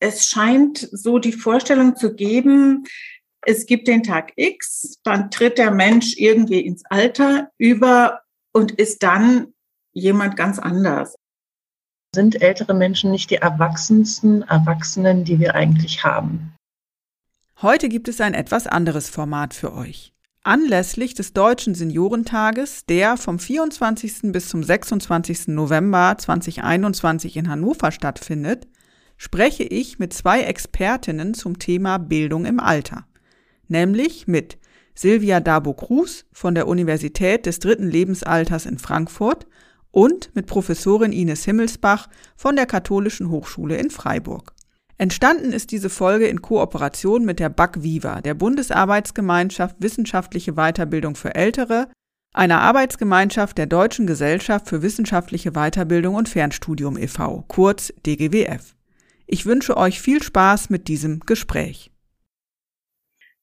Es scheint so die Vorstellung zu geben, es gibt den Tag X, dann tritt der Mensch irgendwie ins Alter über und ist dann jemand ganz anders. Sind ältere Menschen nicht die erwachsensten Erwachsenen, die wir eigentlich haben? Heute gibt es ein etwas anderes Format für euch. Anlässlich des Deutschen Seniorentages, der vom 24. bis zum 26. November 2021 in Hannover stattfindet, spreche ich mit zwei Expertinnen zum Thema Bildung im Alter, nämlich mit Silvia Dabo-Cruz von der Universität des dritten Lebensalters in Frankfurt und mit Professorin Ines Himmelsbach von der Katholischen Hochschule in Freiburg. Entstanden ist diese Folge in Kooperation mit der BAC Viva, der Bundesarbeitsgemeinschaft Wissenschaftliche Weiterbildung für Ältere, einer Arbeitsgemeinschaft der Deutschen Gesellschaft für wissenschaftliche Weiterbildung und Fernstudium e.V., kurz DGWF. Ich wünsche euch viel Spaß mit diesem Gespräch.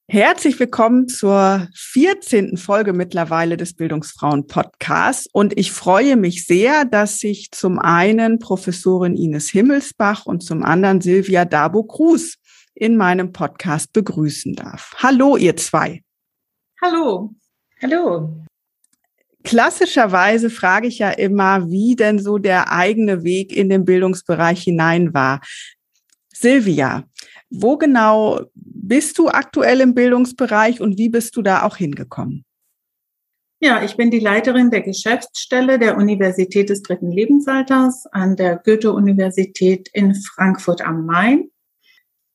Herzlich willkommen zur 14. Folge mittlerweile des Bildungsfrauen Podcasts. Und ich freue mich sehr, dass ich zum einen Professorin Ines Himmelsbach und zum anderen Silvia Dabo-Cruz in meinem Podcast begrüßen darf. Hallo, ihr zwei. Hallo. Hallo. Klassischerweise frage ich ja immer, wie denn so der eigene Weg in den Bildungsbereich hinein war. Silvia, wo genau bist du aktuell im Bildungsbereich und wie bist du da auch hingekommen? Ja, ich bin die Leiterin der Geschäftsstelle der Universität des dritten Lebensalters an der Goethe-Universität in Frankfurt am Main.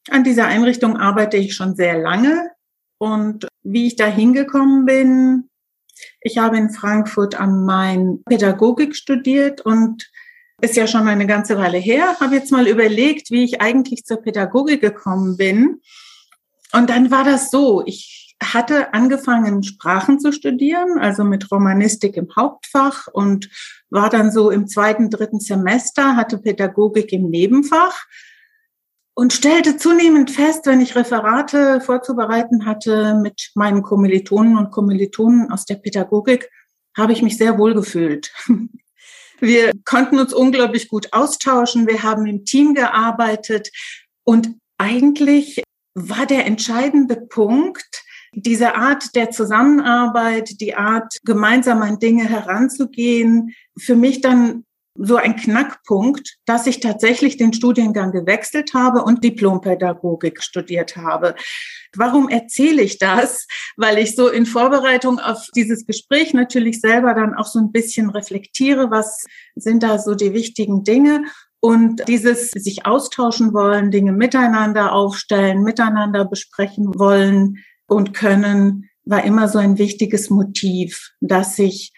An dieser Einrichtung arbeite ich schon sehr lange und wie ich da hingekommen bin, ich habe in Frankfurt am Main Pädagogik studiert und ist ja schon eine ganze Weile her, habe jetzt mal überlegt, wie ich eigentlich zur Pädagogik gekommen bin. Und dann war das so, ich hatte angefangen, Sprachen zu studieren, also mit Romanistik im Hauptfach und war dann so im zweiten, dritten Semester, hatte Pädagogik im Nebenfach und stellte zunehmend fest, wenn ich Referate vorzubereiten hatte mit meinen Kommilitonen und Kommilitonen aus der Pädagogik, habe ich mich sehr wohl gefühlt. Wir konnten uns unglaublich gut austauschen. Wir haben im Team gearbeitet und eigentlich war der entscheidende Punkt, diese Art der Zusammenarbeit, die Art, gemeinsam an Dinge heranzugehen, für mich dann so ein Knackpunkt, dass ich tatsächlich den Studiengang gewechselt habe und Diplompädagogik studiert habe. Warum erzähle ich das? Weil ich so in Vorbereitung auf dieses Gespräch natürlich selber dann auch so ein bisschen reflektiere, was sind da so die wichtigen Dinge und dieses sich austauschen wollen, Dinge miteinander aufstellen, miteinander besprechen wollen und können, war immer so ein wichtiges Motiv, dass ich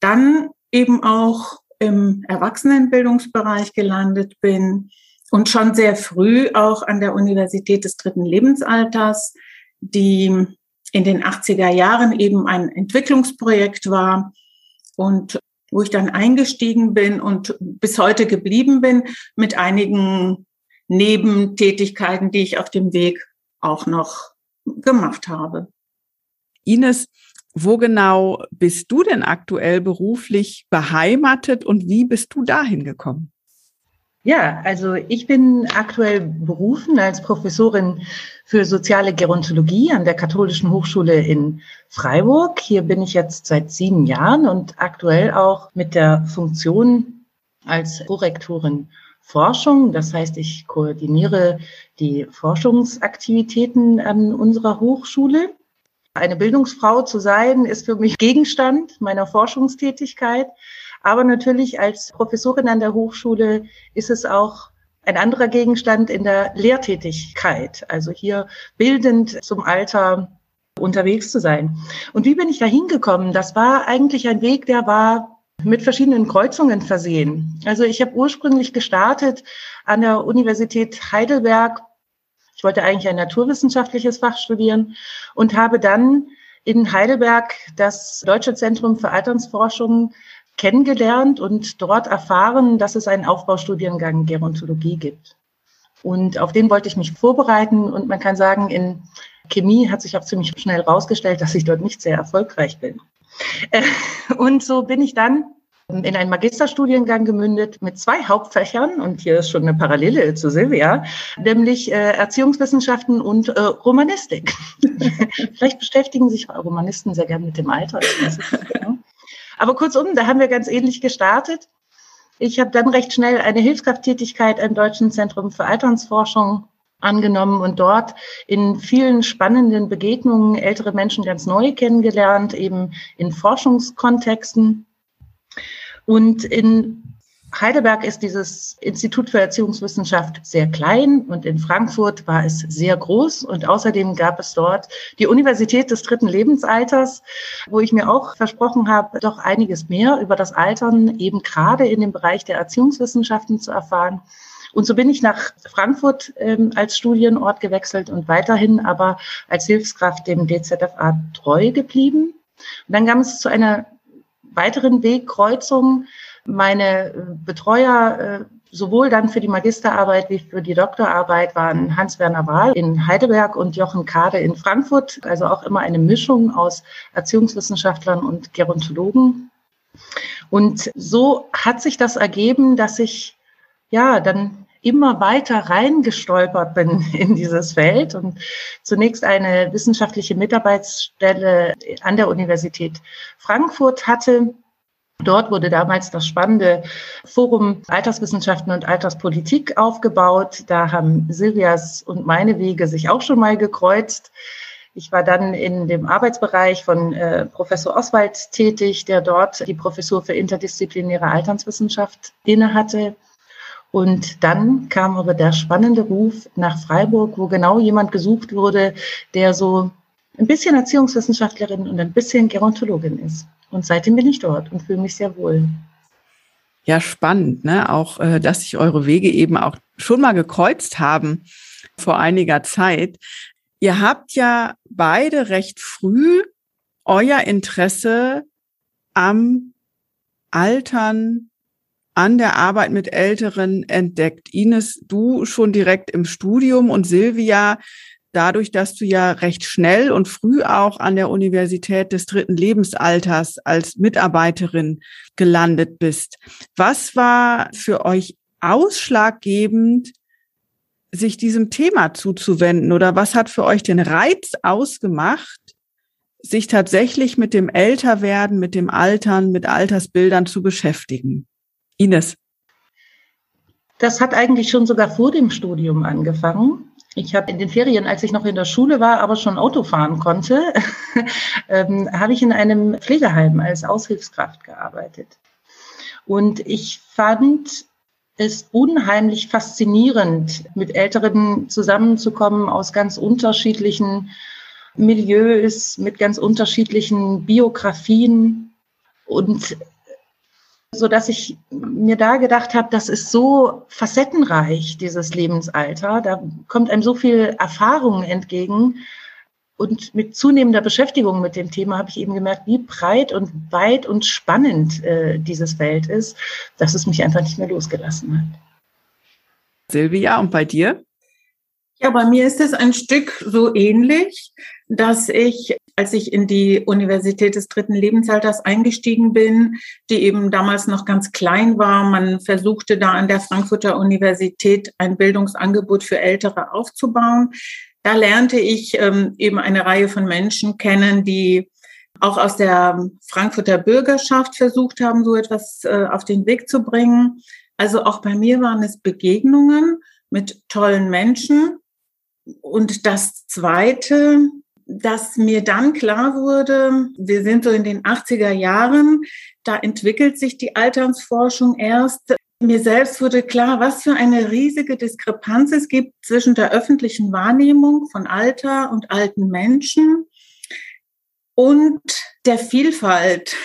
dann eben auch im Erwachsenenbildungsbereich gelandet bin und schon sehr früh auch an der Universität des dritten Lebensalters, die in den 80er Jahren eben ein Entwicklungsprojekt war und wo ich dann eingestiegen bin und bis heute geblieben bin mit einigen Nebentätigkeiten, die ich auf dem Weg auch noch gemacht habe. Ines, wo genau bist du denn aktuell beruflich beheimatet und wie bist du dahin gekommen? Ja, also ich bin aktuell berufen als Professorin für soziale Gerontologie an der Katholischen Hochschule in Freiburg. Hier bin ich jetzt seit sieben Jahren und aktuell auch mit der Funktion als Prorektorin Forschung. Das heißt, ich koordiniere die Forschungsaktivitäten an unserer Hochschule. Eine Bildungsfrau zu sein, ist für mich Gegenstand meiner Forschungstätigkeit. Aber natürlich als Professorin an der Hochschule ist es auch ein anderer Gegenstand in der Lehrtätigkeit. Also hier bildend zum Alter unterwegs zu sein. Und wie bin ich da hingekommen? Das war eigentlich ein Weg, der war mit verschiedenen Kreuzungen versehen. Also ich habe ursprünglich gestartet an der Universität Heidelberg ich wollte eigentlich ein naturwissenschaftliches Fach studieren und habe dann in Heidelberg das Deutsche Zentrum für Alternsforschung kennengelernt und dort erfahren, dass es einen Aufbaustudiengang Gerontologie gibt. Und auf den wollte ich mich vorbereiten und man kann sagen, in Chemie hat sich auch ziemlich schnell herausgestellt, dass ich dort nicht sehr erfolgreich bin. Äh, und so bin ich dann in einen Magisterstudiengang gemündet mit zwei Hauptfächern und hier ist schon eine Parallele zu Silvia, nämlich äh, Erziehungswissenschaften und äh, Romanistik. Vielleicht beschäftigen sich Romanisten sehr gern mit dem Alter. Genau. Aber kurzum, da haben wir ganz ähnlich gestartet. Ich habe dann recht schnell eine Hilfskrafttätigkeit am Deutschen Zentrum für Alternsforschung angenommen und dort in vielen spannenden Begegnungen ältere Menschen ganz neu kennengelernt, eben in Forschungskontexten. Und in Heidelberg ist dieses Institut für Erziehungswissenschaft sehr klein und in Frankfurt war es sehr groß und außerdem gab es dort die Universität des dritten Lebensalters, wo ich mir auch versprochen habe, doch einiges mehr über das Altern eben gerade in dem Bereich der Erziehungswissenschaften zu erfahren. Und so bin ich nach Frankfurt ähm, als Studienort gewechselt und weiterhin aber als Hilfskraft dem DZFA treu geblieben. Und dann kam es zu einer weiteren Wegkreuzungen. Meine äh, Betreuer äh, sowohl dann für die Magisterarbeit wie für die Doktorarbeit waren Hans-Werner Wahl in Heidelberg und Jochen Kade in Frankfurt, also auch immer eine Mischung aus Erziehungswissenschaftlern und Gerontologen. Und so hat sich das ergeben, dass ich ja dann immer weiter reingestolpert bin in dieses Feld und zunächst eine wissenschaftliche Mitarbeitsstelle an der Universität Frankfurt hatte. Dort wurde damals das spannende Forum Alterswissenschaften und Alterspolitik aufgebaut. Da haben Silvias und meine Wege sich auch schon mal gekreuzt. Ich war dann in dem Arbeitsbereich von äh, Professor Oswald tätig, der dort die Professur für interdisziplinäre Alternswissenschaft innehatte. Und dann kam aber der spannende Ruf nach Freiburg, wo genau jemand gesucht wurde, der so ein bisschen Erziehungswissenschaftlerin und ein bisschen Gerontologin ist. Und seitdem bin ich dort und fühle mich sehr wohl. Ja, spannend, ne? Auch, äh, dass sich eure Wege eben auch schon mal gekreuzt haben vor einiger Zeit. Ihr habt ja beide recht früh euer Interesse am Altern an der Arbeit mit Älteren entdeckt? Ines, du schon direkt im Studium und Silvia, dadurch, dass du ja recht schnell und früh auch an der Universität des dritten Lebensalters als Mitarbeiterin gelandet bist. Was war für euch ausschlaggebend, sich diesem Thema zuzuwenden oder was hat für euch den Reiz ausgemacht, sich tatsächlich mit dem Älterwerden, mit dem Altern, mit Altersbildern zu beschäftigen? Ines. Das hat eigentlich schon sogar vor dem Studium angefangen. Ich habe in den Ferien, als ich noch in der Schule war, aber schon Auto fahren konnte, ähm, habe ich in einem Pflegeheim als Aushilfskraft gearbeitet. Und ich fand es unheimlich faszinierend, mit Älteren zusammenzukommen aus ganz unterschiedlichen Milieus, mit ganz unterschiedlichen Biografien. Und so dass ich mir da gedacht habe, das ist so facettenreich, dieses Lebensalter. Da kommt einem so viel Erfahrung entgegen. Und mit zunehmender Beschäftigung mit dem Thema habe ich eben gemerkt, wie breit und weit und spannend äh, dieses Feld ist, dass es mich einfach nicht mehr losgelassen hat. Silvia, und bei dir? Ja, bei mir ist es ein Stück so ähnlich, dass ich als ich in die Universität des dritten Lebensalters eingestiegen bin, die eben damals noch ganz klein war. Man versuchte da an der Frankfurter Universität ein Bildungsangebot für Ältere aufzubauen. Da lernte ich ähm, eben eine Reihe von Menschen kennen, die auch aus der Frankfurter Bürgerschaft versucht haben, so etwas äh, auf den Weg zu bringen. Also auch bei mir waren es Begegnungen mit tollen Menschen. Und das Zweite, dass mir dann klar wurde, wir sind so in den 80er Jahren, da entwickelt sich die Alternsforschung erst. Mir selbst wurde klar, was für eine riesige Diskrepanz es gibt zwischen der öffentlichen Wahrnehmung von Alter und alten Menschen und der Vielfalt,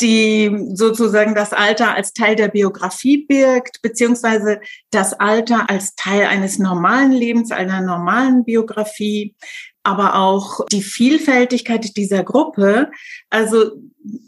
die sozusagen das Alter als Teil der Biografie birgt, beziehungsweise das Alter als Teil eines normalen Lebens, einer normalen Biografie, aber auch die Vielfältigkeit dieser Gruppe. Also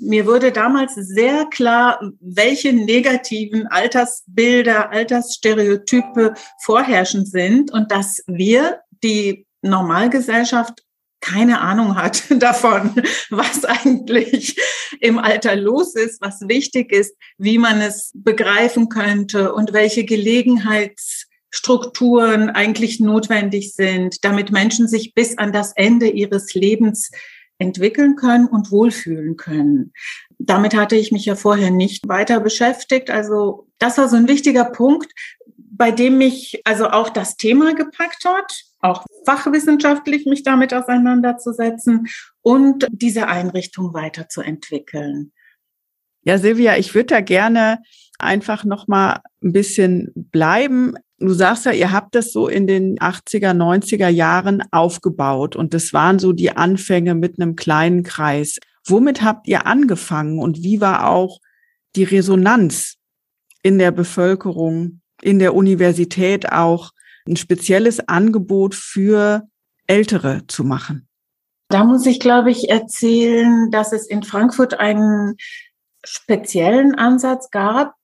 mir wurde damals sehr klar, welche negativen Altersbilder, Altersstereotype vorherrschend sind und dass wir, die Normalgesellschaft, keine Ahnung hat davon, was eigentlich im Alter los ist, was wichtig ist, wie man es begreifen könnte und welche Gelegenheits Strukturen eigentlich notwendig sind, damit Menschen sich bis an das Ende ihres Lebens entwickeln können und wohlfühlen können. Damit hatte ich mich ja vorher nicht weiter beschäftigt. Also das war so ein wichtiger Punkt, bei dem mich also auch das Thema gepackt hat, auch fachwissenschaftlich mich damit auseinanderzusetzen und diese Einrichtung weiterzuentwickeln. Ja, Silvia, ich würde da gerne einfach noch mal ein bisschen bleiben. Du sagst ja, ihr habt das so in den 80er, 90er Jahren aufgebaut und das waren so die Anfänge mit einem kleinen Kreis. Womit habt ihr angefangen und wie war auch die Resonanz in der Bevölkerung, in der Universität auch ein spezielles Angebot für Ältere zu machen? Da muss ich, glaube ich, erzählen, dass es in Frankfurt einen speziellen Ansatz gab,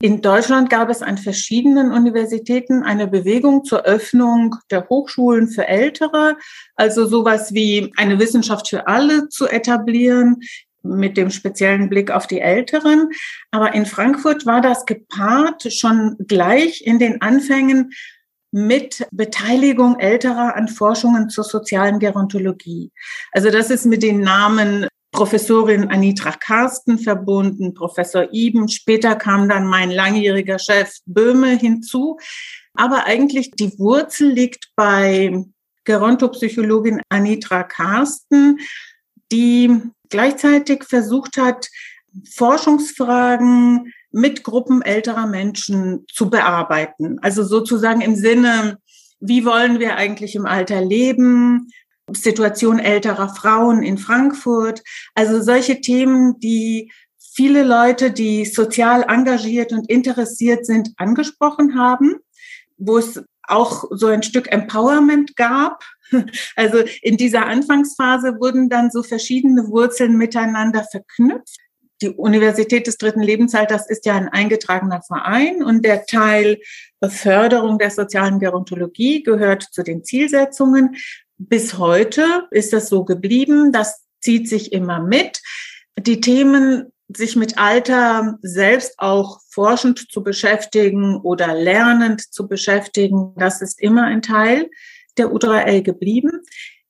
in Deutschland gab es an verschiedenen Universitäten eine Bewegung zur Öffnung der Hochschulen für Ältere, also sowas wie eine Wissenschaft für alle zu etablieren mit dem speziellen Blick auf die Älteren. Aber in Frankfurt war das gepaart schon gleich in den Anfängen mit Beteiligung älterer an Forschungen zur sozialen Gerontologie. Also das ist mit den Namen Professorin Anitra Karsten verbunden, Professor Iben. Später kam dann mein langjähriger Chef Böhme hinzu. Aber eigentlich die Wurzel liegt bei Gerontopsychologin Anitra Karsten, die gleichzeitig versucht hat, Forschungsfragen mit Gruppen älterer Menschen zu bearbeiten. Also sozusagen im Sinne, wie wollen wir eigentlich im Alter leben? Situation älterer Frauen in Frankfurt. Also solche Themen, die viele Leute, die sozial engagiert und interessiert sind, angesprochen haben, wo es auch so ein Stück Empowerment gab. Also in dieser Anfangsphase wurden dann so verschiedene Wurzeln miteinander verknüpft. Die Universität des dritten Lebensalters ist ja ein eingetragener Verein und der Teil Förderung der sozialen Gerontologie gehört zu den Zielsetzungen bis heute ist das so geblieben. Das zieht sich immer mit. Die Themen, sich mit Alter selbst auch forschend zu beschäftigen oder lernend zu beschäftigen, das ist immer ein Teil der U3L geblieben,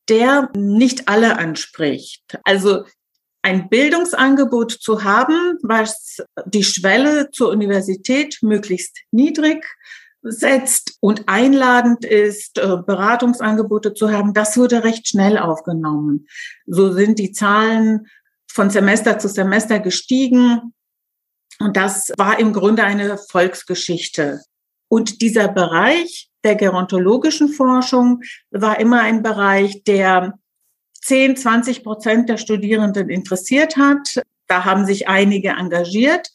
der nicht alle anspricht. Also ein Bildungsangebot zu haben, was die Schwelle zur Universität möglichst niedrig setzt und einladend ist, äh, Beratungsangebote zu haben, das wurde recht schnell aufgenommen. So sind die Zahlen von Semester zu Semester gestiegen. Und das war im Grunde eine Volksgeschichte. Und dieser Bereich der gerontologischen Forschung war immer ein Bereich, der 10, 20 Prozent der Studierenden interessiert hat. Da haben sich einige engagiert.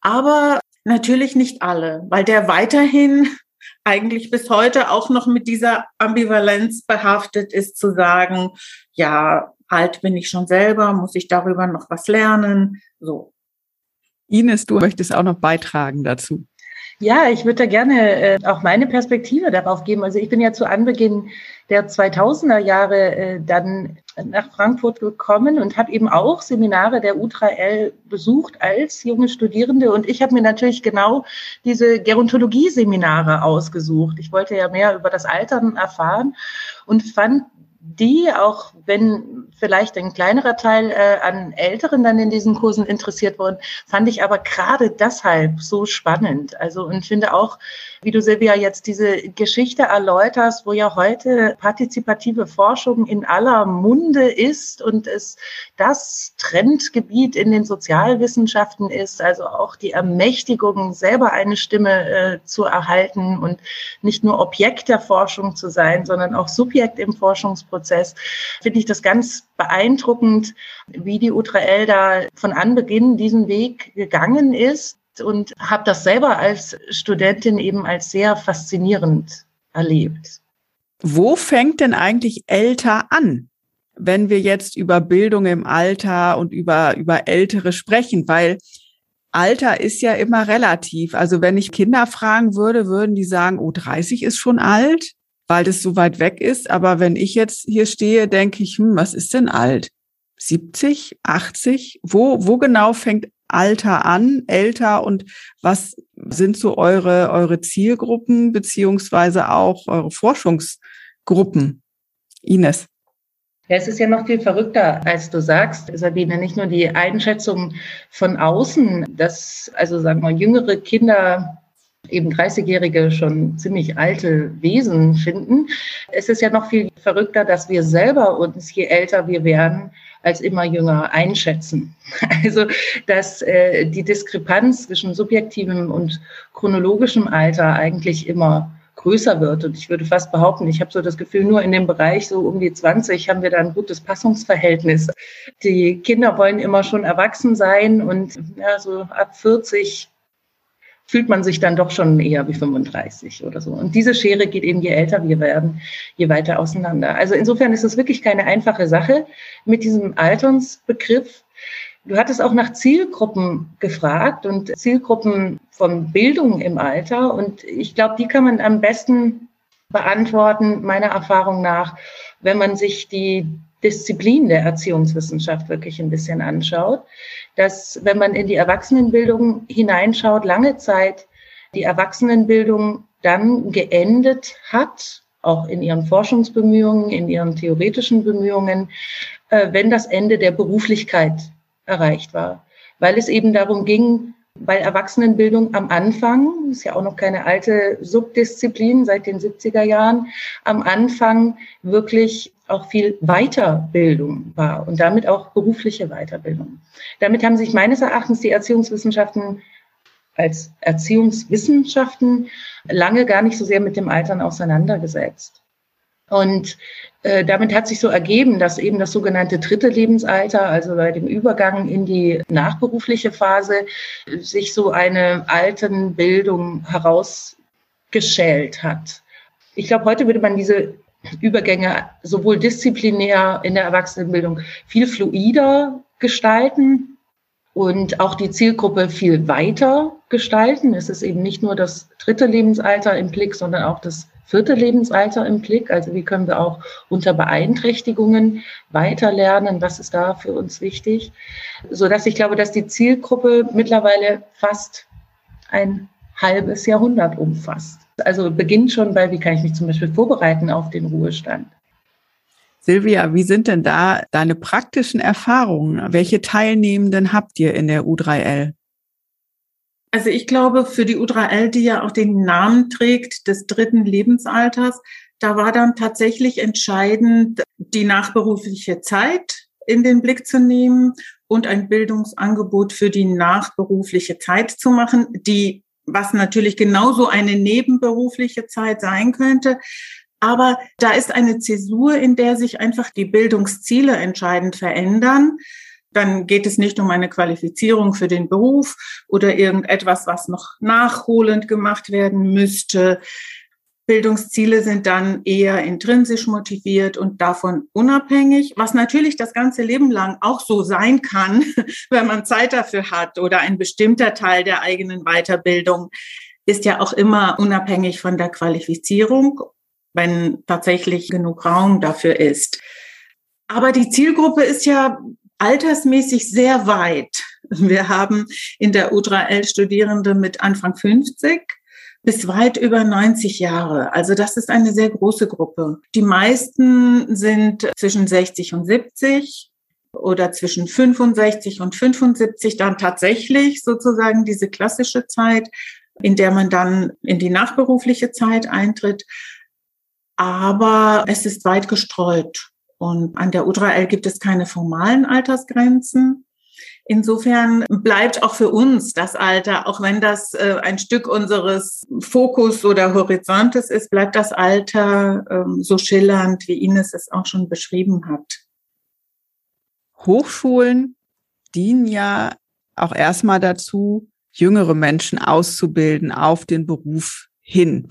Aber Natürlich nicht alle, weil der weiterhin eigentlich bis heute auch noch mit dieser Ambivalenz behaftet ist, zu sagen, ja, alt bin ich schon selber, muss ich darüber noch was lernen, so. Ines, du möchtest auch noch beitragen dazu. Ja, ich würde da gerne äh, auch meine Perspektive darauf geben. Also ich bin ja zu Anbeginn der 2000er Jahre äh, dann nach Frankfurt gekommen und habe eben auch Seminare der U3L besucht als junge Studierende. Und ich habe mir natürlich genau diese Gerontologie-Seminare ausgesucht. Ich wollte ja mehr über das Altern erfahren und fand die, auch wenn vielleicht ein kleinerer Teil äh, an Älteren dann in diesen Kursen interessiert worden, fand ich aber gerade deshalb so spannend. Also und finde auch, wie du Silvia jetzt diese Geschichte erläuterst, wo ja heute partizipative Forschung in aller Munde ist und es das Trendgebiet in den Sozialwissenschaften ist, also auch die Ermächtigung, selber eine Stimme äh, zu erhalten und nicht nur Objekt der Forschung zu sein, sondern auch Subjekt im Forschungsprozess, finde ich das ganz beeindruckend, wie die UTRL da von Anbeginn diesen Weg gegangen ist und habe das selber als Studentin eben als sehr faszinierend erlebt. Wo fängt denn eigentlich älter an, wenn wir jetzt über Bildung im Alter und über, über Ältere sprechen? Weil Alter ist ja immer relativ. Also wenn ich Kinder fragen würde, würden die sagen, oh, 30 ist schon alt weil das so weit weg ist. Aber wenn ich jetzt hier stehe, denke ich, hm, was ist denn alt? 70, 80? Wo, wo genau fängt Alter an, älter und was sind so eure, eure Zielgruppen beziehungsweise auch eure Forschungsgruppen? Ines. Ja, es ist ja noch viel verrückter, als du sagst, Sabine. Nicht nur die Einschätzung von außen, dass also sagen wir jüngere Kinder eben 30-Jährige schon ziemlich alte Wesen finden. Es ist ja noch viel verrückter, dass wir selber uns, je älter wir werden, als immer jünger einschätzen. Also, dass äh, die Diskrepanz zwischen subjektivem und chronologischem Alter eigentlich immer größer wird. Und ich würde fast behaupten, ich habe so das Gefühl, nur in dem Bereich so um die 20 haben wir da ein gutes Passungsverhältnis. Die Kinder wollen immer schon erwachsen sein und ja, so ab 40 fühlt man sich dann doch schon eher wie 35 oder so. Und diese Schere geht eben, je älter wir werden, je weiter auseinander. Also insofern ist es wirklich keine einfache Sache mit diesem Alternsbegriff. Du hattest auch nach Zielgruppen gefragt und Zielgruppen von Bildung im Alter. Und ich glaube, die kann man am besten beantworten, meiner Erfahrung nach, wenn man sich die Disziplin der Erziehungswissenschaft wirklich ein bisschen anschaut, dass wenn man in die Erwachsenenbildung hineinschaut, lange Zeit die Erwachsenenbildung dann geendet hat, auch in ihren Forschungsbemühungen, in ihren theoretischen Bemühungen, äh, wenn das Ende der Beruflichkeit erreicht war, weil es eben darum ging, weil Erwachsenenbildung am Anfang, ist ja auch noch keine alte Subdisziplin seit den 70er Jahren, am Anfang wirklich auch viel Weiterbildung war und damit auch berufliche Weiterbildung. Damit haben sich meines Erachtens die Erziehungswissenschaften als Erziehungswissenschaften lange gar nicht so sehr mit dem Altern auseinandergesetzt. Und äh, damit hat sich so ergeben, dass eben das sogenannte dritte Lebensalter, also bei dem Übergang in die nachberufliche Phase, sich so eine Altenbildung herausgeschält hat. Ich glaube, heute würde man diese Übergänge sowohl disziplinär in der Erwachsenenbildung viel fluider gestalten und auch die Zielgruppe viel weiter gestalten. Es ist eben nicht nur das dritte Lebensalter im Blick, sondern auch das vierte Lebensalter im Blick. Also wie können wir auch unter Beeinträchtigungen weiter lernen? Was ist da für uns wichtig? So dass ich glaube, dass die Zielgruppe mittlerweile fast ein halbes Jahrhundert umfasst. Also beginnt schon bei, wie kann ich mich zum Beispiel vorbereiten auf den Ruhestand? Silvia, wie sind denn da deine praktischen Erfahrungen? Welche Teilnehmenden habt ihr in der U3L? Also ich glaube, für die U3L, die ja auch den Namen trägt des dritten Lebensalters, da war dann tatsächlich entscheidend, die nachberufliche Zeit in den Blick zu nehmen und ein Bildungsangebot für die nachberufliche Zeit zu machen, die was natürlich genauso eine nebenberufliche Zeit sein könnte. Aber da ist eine Zäsur, in der sich einfach die Bildungsziele entscheidend verändern. Dann geht es nicht um eine Qualifizierung für den Beruf oder irgendetwas, was noch nachholend gemacht werden müsste. Bildungsziele sind dann eher intrinsisch motiviert und davon unabhängig, was natürlich das ganze Leben lang auch so sein kann, wenn man Zeit dafür hat oder ein bestimmter Teil der eigenen Weiterbildung ist ja auch immer unabhängig von der Qualifizierung, wenn tatsächlich genug Raum dafür ist. Aber die Zielgruppe ist ja altersmäßig sehr weit. Wir haben in der U3L Studierende mit Anfang 50 bis weit über 90 Jahre. Also das ist eine sehr große Gruppe. Die meisten sind zwischen 60 und 70 oder zwischen 65 und 75 dann tatsächlich sozusagen diese klassische Zeit, in der man dann in die nachberufliche Zeit eintritt. Aber es ist weit gestreut. Und an der U3L gibt es keine formalen Altersgrenzen. Insofern bleibt auch für uns das Alter, auch wenn das äh, ein Stück unseres Fokus oder Horizontes ist, bleibt das Alter ähm, so schillernd, wie Ines es auch schon beschrieben hat. Hochschulen dienen ja auch erstmal dazu, jüngere Menschen auszubilden auf den Beruf hin.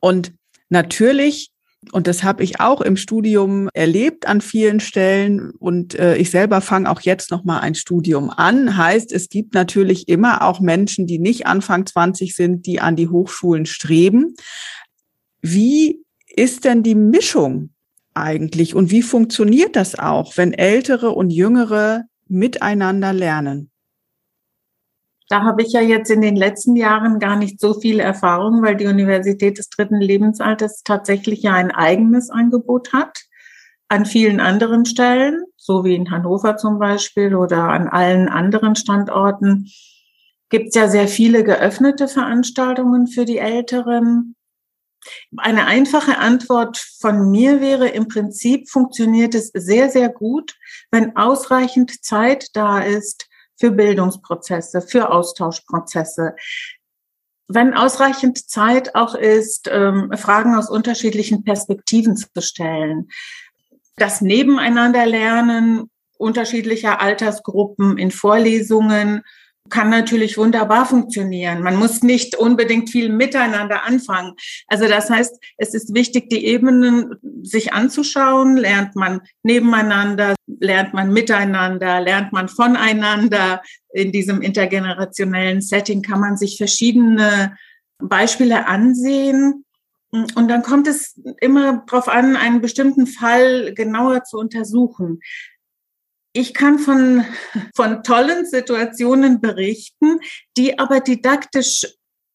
Und natürlich und das habe ich auch im Studium erlebt an vielen Stellen. Und äh, ich selber fange auch jetzt noch mal ein Studium an. Heißt, es gibt natürlich immer auch Menschen, die nicht Anfang 20 sind, die an die Hochschulen streben. Wie ist denn die Mischung eigentlich und wie funktioniert das auch, wenn Ältere und Jüngere miteinander lernen? Da habe ich ja jetzt in den letzten Jahren gar nicht so viel Erfahrung, weil die Universität des dritten Lebensalters tatsächlich ja ein eigenes Angebot hat. An vielen anderen Stellen, so wie in Hannover zum Beispiel oder an allen anderen Standorten, gibt es ja sehr viele geöffnete Veranstaltungen für die Älteren. Eine einfache Antwort von mir wäre, im Prinzip funktioniert es sehr, sehr gut, wenn ausreichend Zeit da ist, für Bildungsprozesse, für Austauschprozesse. Wenn ausreichend Zeit auch ist, ähm, Fragen aus unterschiedlichen Perspektiven zu stellen. Das Nebeneinanderlernen unterschiedlicher Altersgruppen in Vorlesungen kann natürlich wunderbar funktionieren. Man muss nicht unbedingt viel miteinander anfangen. Also das heißt, es ist wichtig, die Ebenen sich anzuschauen. Lernt man nebeneinander, lernt man miteinander, lernt man voneinander. In diesem intergenerationellen Setting kann man sich verschiedene Beispiele ansehen. Und dann kommt es immer darauf an, einen bestimmten Fall genauer zu untersuchen. Ich kann von, von tollen Situationen berichten, die aber didaktisch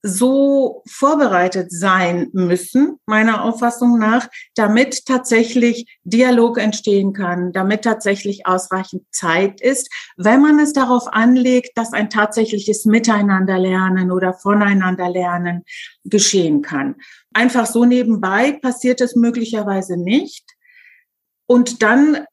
so vorbereitet sein müssen, meiner Auffassung nach, damit tatsächlich Dialog entstehen kann, damit tatsächlich ausreichend Zeit ist, wenn man es darauf anlegt, dass ein tatsächliches Miteinanderlernen oder Voneinanderlernen geschehen kann. Einfach so nebenbei passiert es möglicherweise nicht. Und dann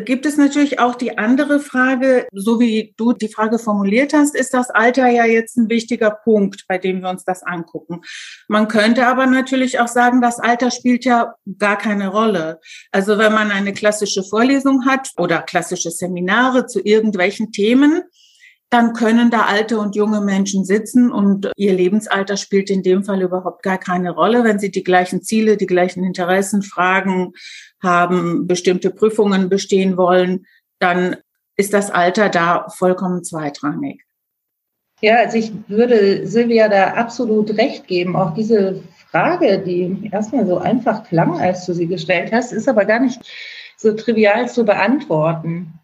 gibt es natürlich auch die andere Frage, so wie du die Frage formuliert hast, ist das Alter ja jetzt ein wichtiger Punkt, bei dem wir uns das angucken. Man könnte aber natürlich auch sagen, das Alter spielt ja gar keine Rolle. Also wenn man eine klassische Vorlesung hat oder klassische Seminare zu irgendwelchen Themen, dann können da alte und junge Menschen sitzen und ihr Lebensalter spielt in dem Fall überhaupt gar keine Rolle, wenn sie die gleichen Ziele, die gleichen Interessen, Fragen haben, bestimmte Prüfungen bestehen wollen, dann ist das Alter da vollkommen zweitrangig. Ja, also ich würde Silvia da absolut recht geben. Auch diese Frage, die erstmal so einfach klang, als du sie gestellt hast, ist aber gar nicht so trivial zu beantworten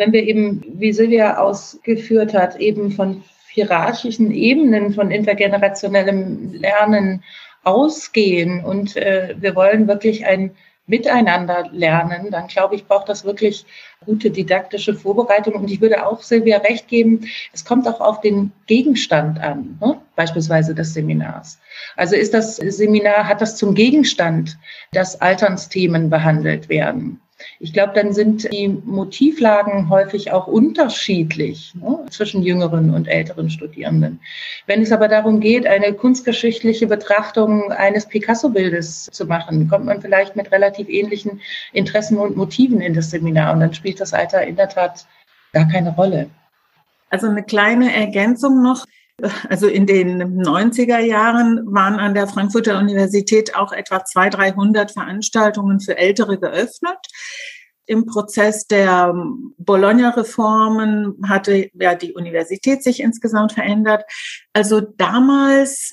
wenn wir eben, wie Silvia ausgeführt hat, eben von hierarchischen Ebenen von intergenerationellem Lernen ausgehen und äh, wir wollen wirklich ein Miteinander lernen, dann glaube ich, braucht das wirklich gute didaktische Vorbereitung. Und ich würde auch Silvia recht geben, es kommt auch auf den Gegenstand an, ne? beispielsweise des Seminars. Also ist das Seminar, hat das zum Gegenstand, dass Alternsthemen behandelt werden? Ich glaube, dann sind die Motivlagen häufig auch unterschiedlich ne, zwischen jüngeren und älteren Studierenden. Wenn es aber darum geht, eine kunstgeschichtliche Betrachtung eines Picasso-Bildes zu machen, kommt man vielleicht mit relativ ähnlichen Interessen und Motiven in das Seminar und dann spielt das Alter in der Tat gar keine Rolle. Also eine kleine Ergänzung noch. Also in den 90er Jahren waren an der Frankfurter Universität auch etwa 200, 300 Veranstaltungen für Ältere geöffnet. Im Prozess der Bologna-Reformen hatte ja die Universität sich insgesamt verändert. Also damals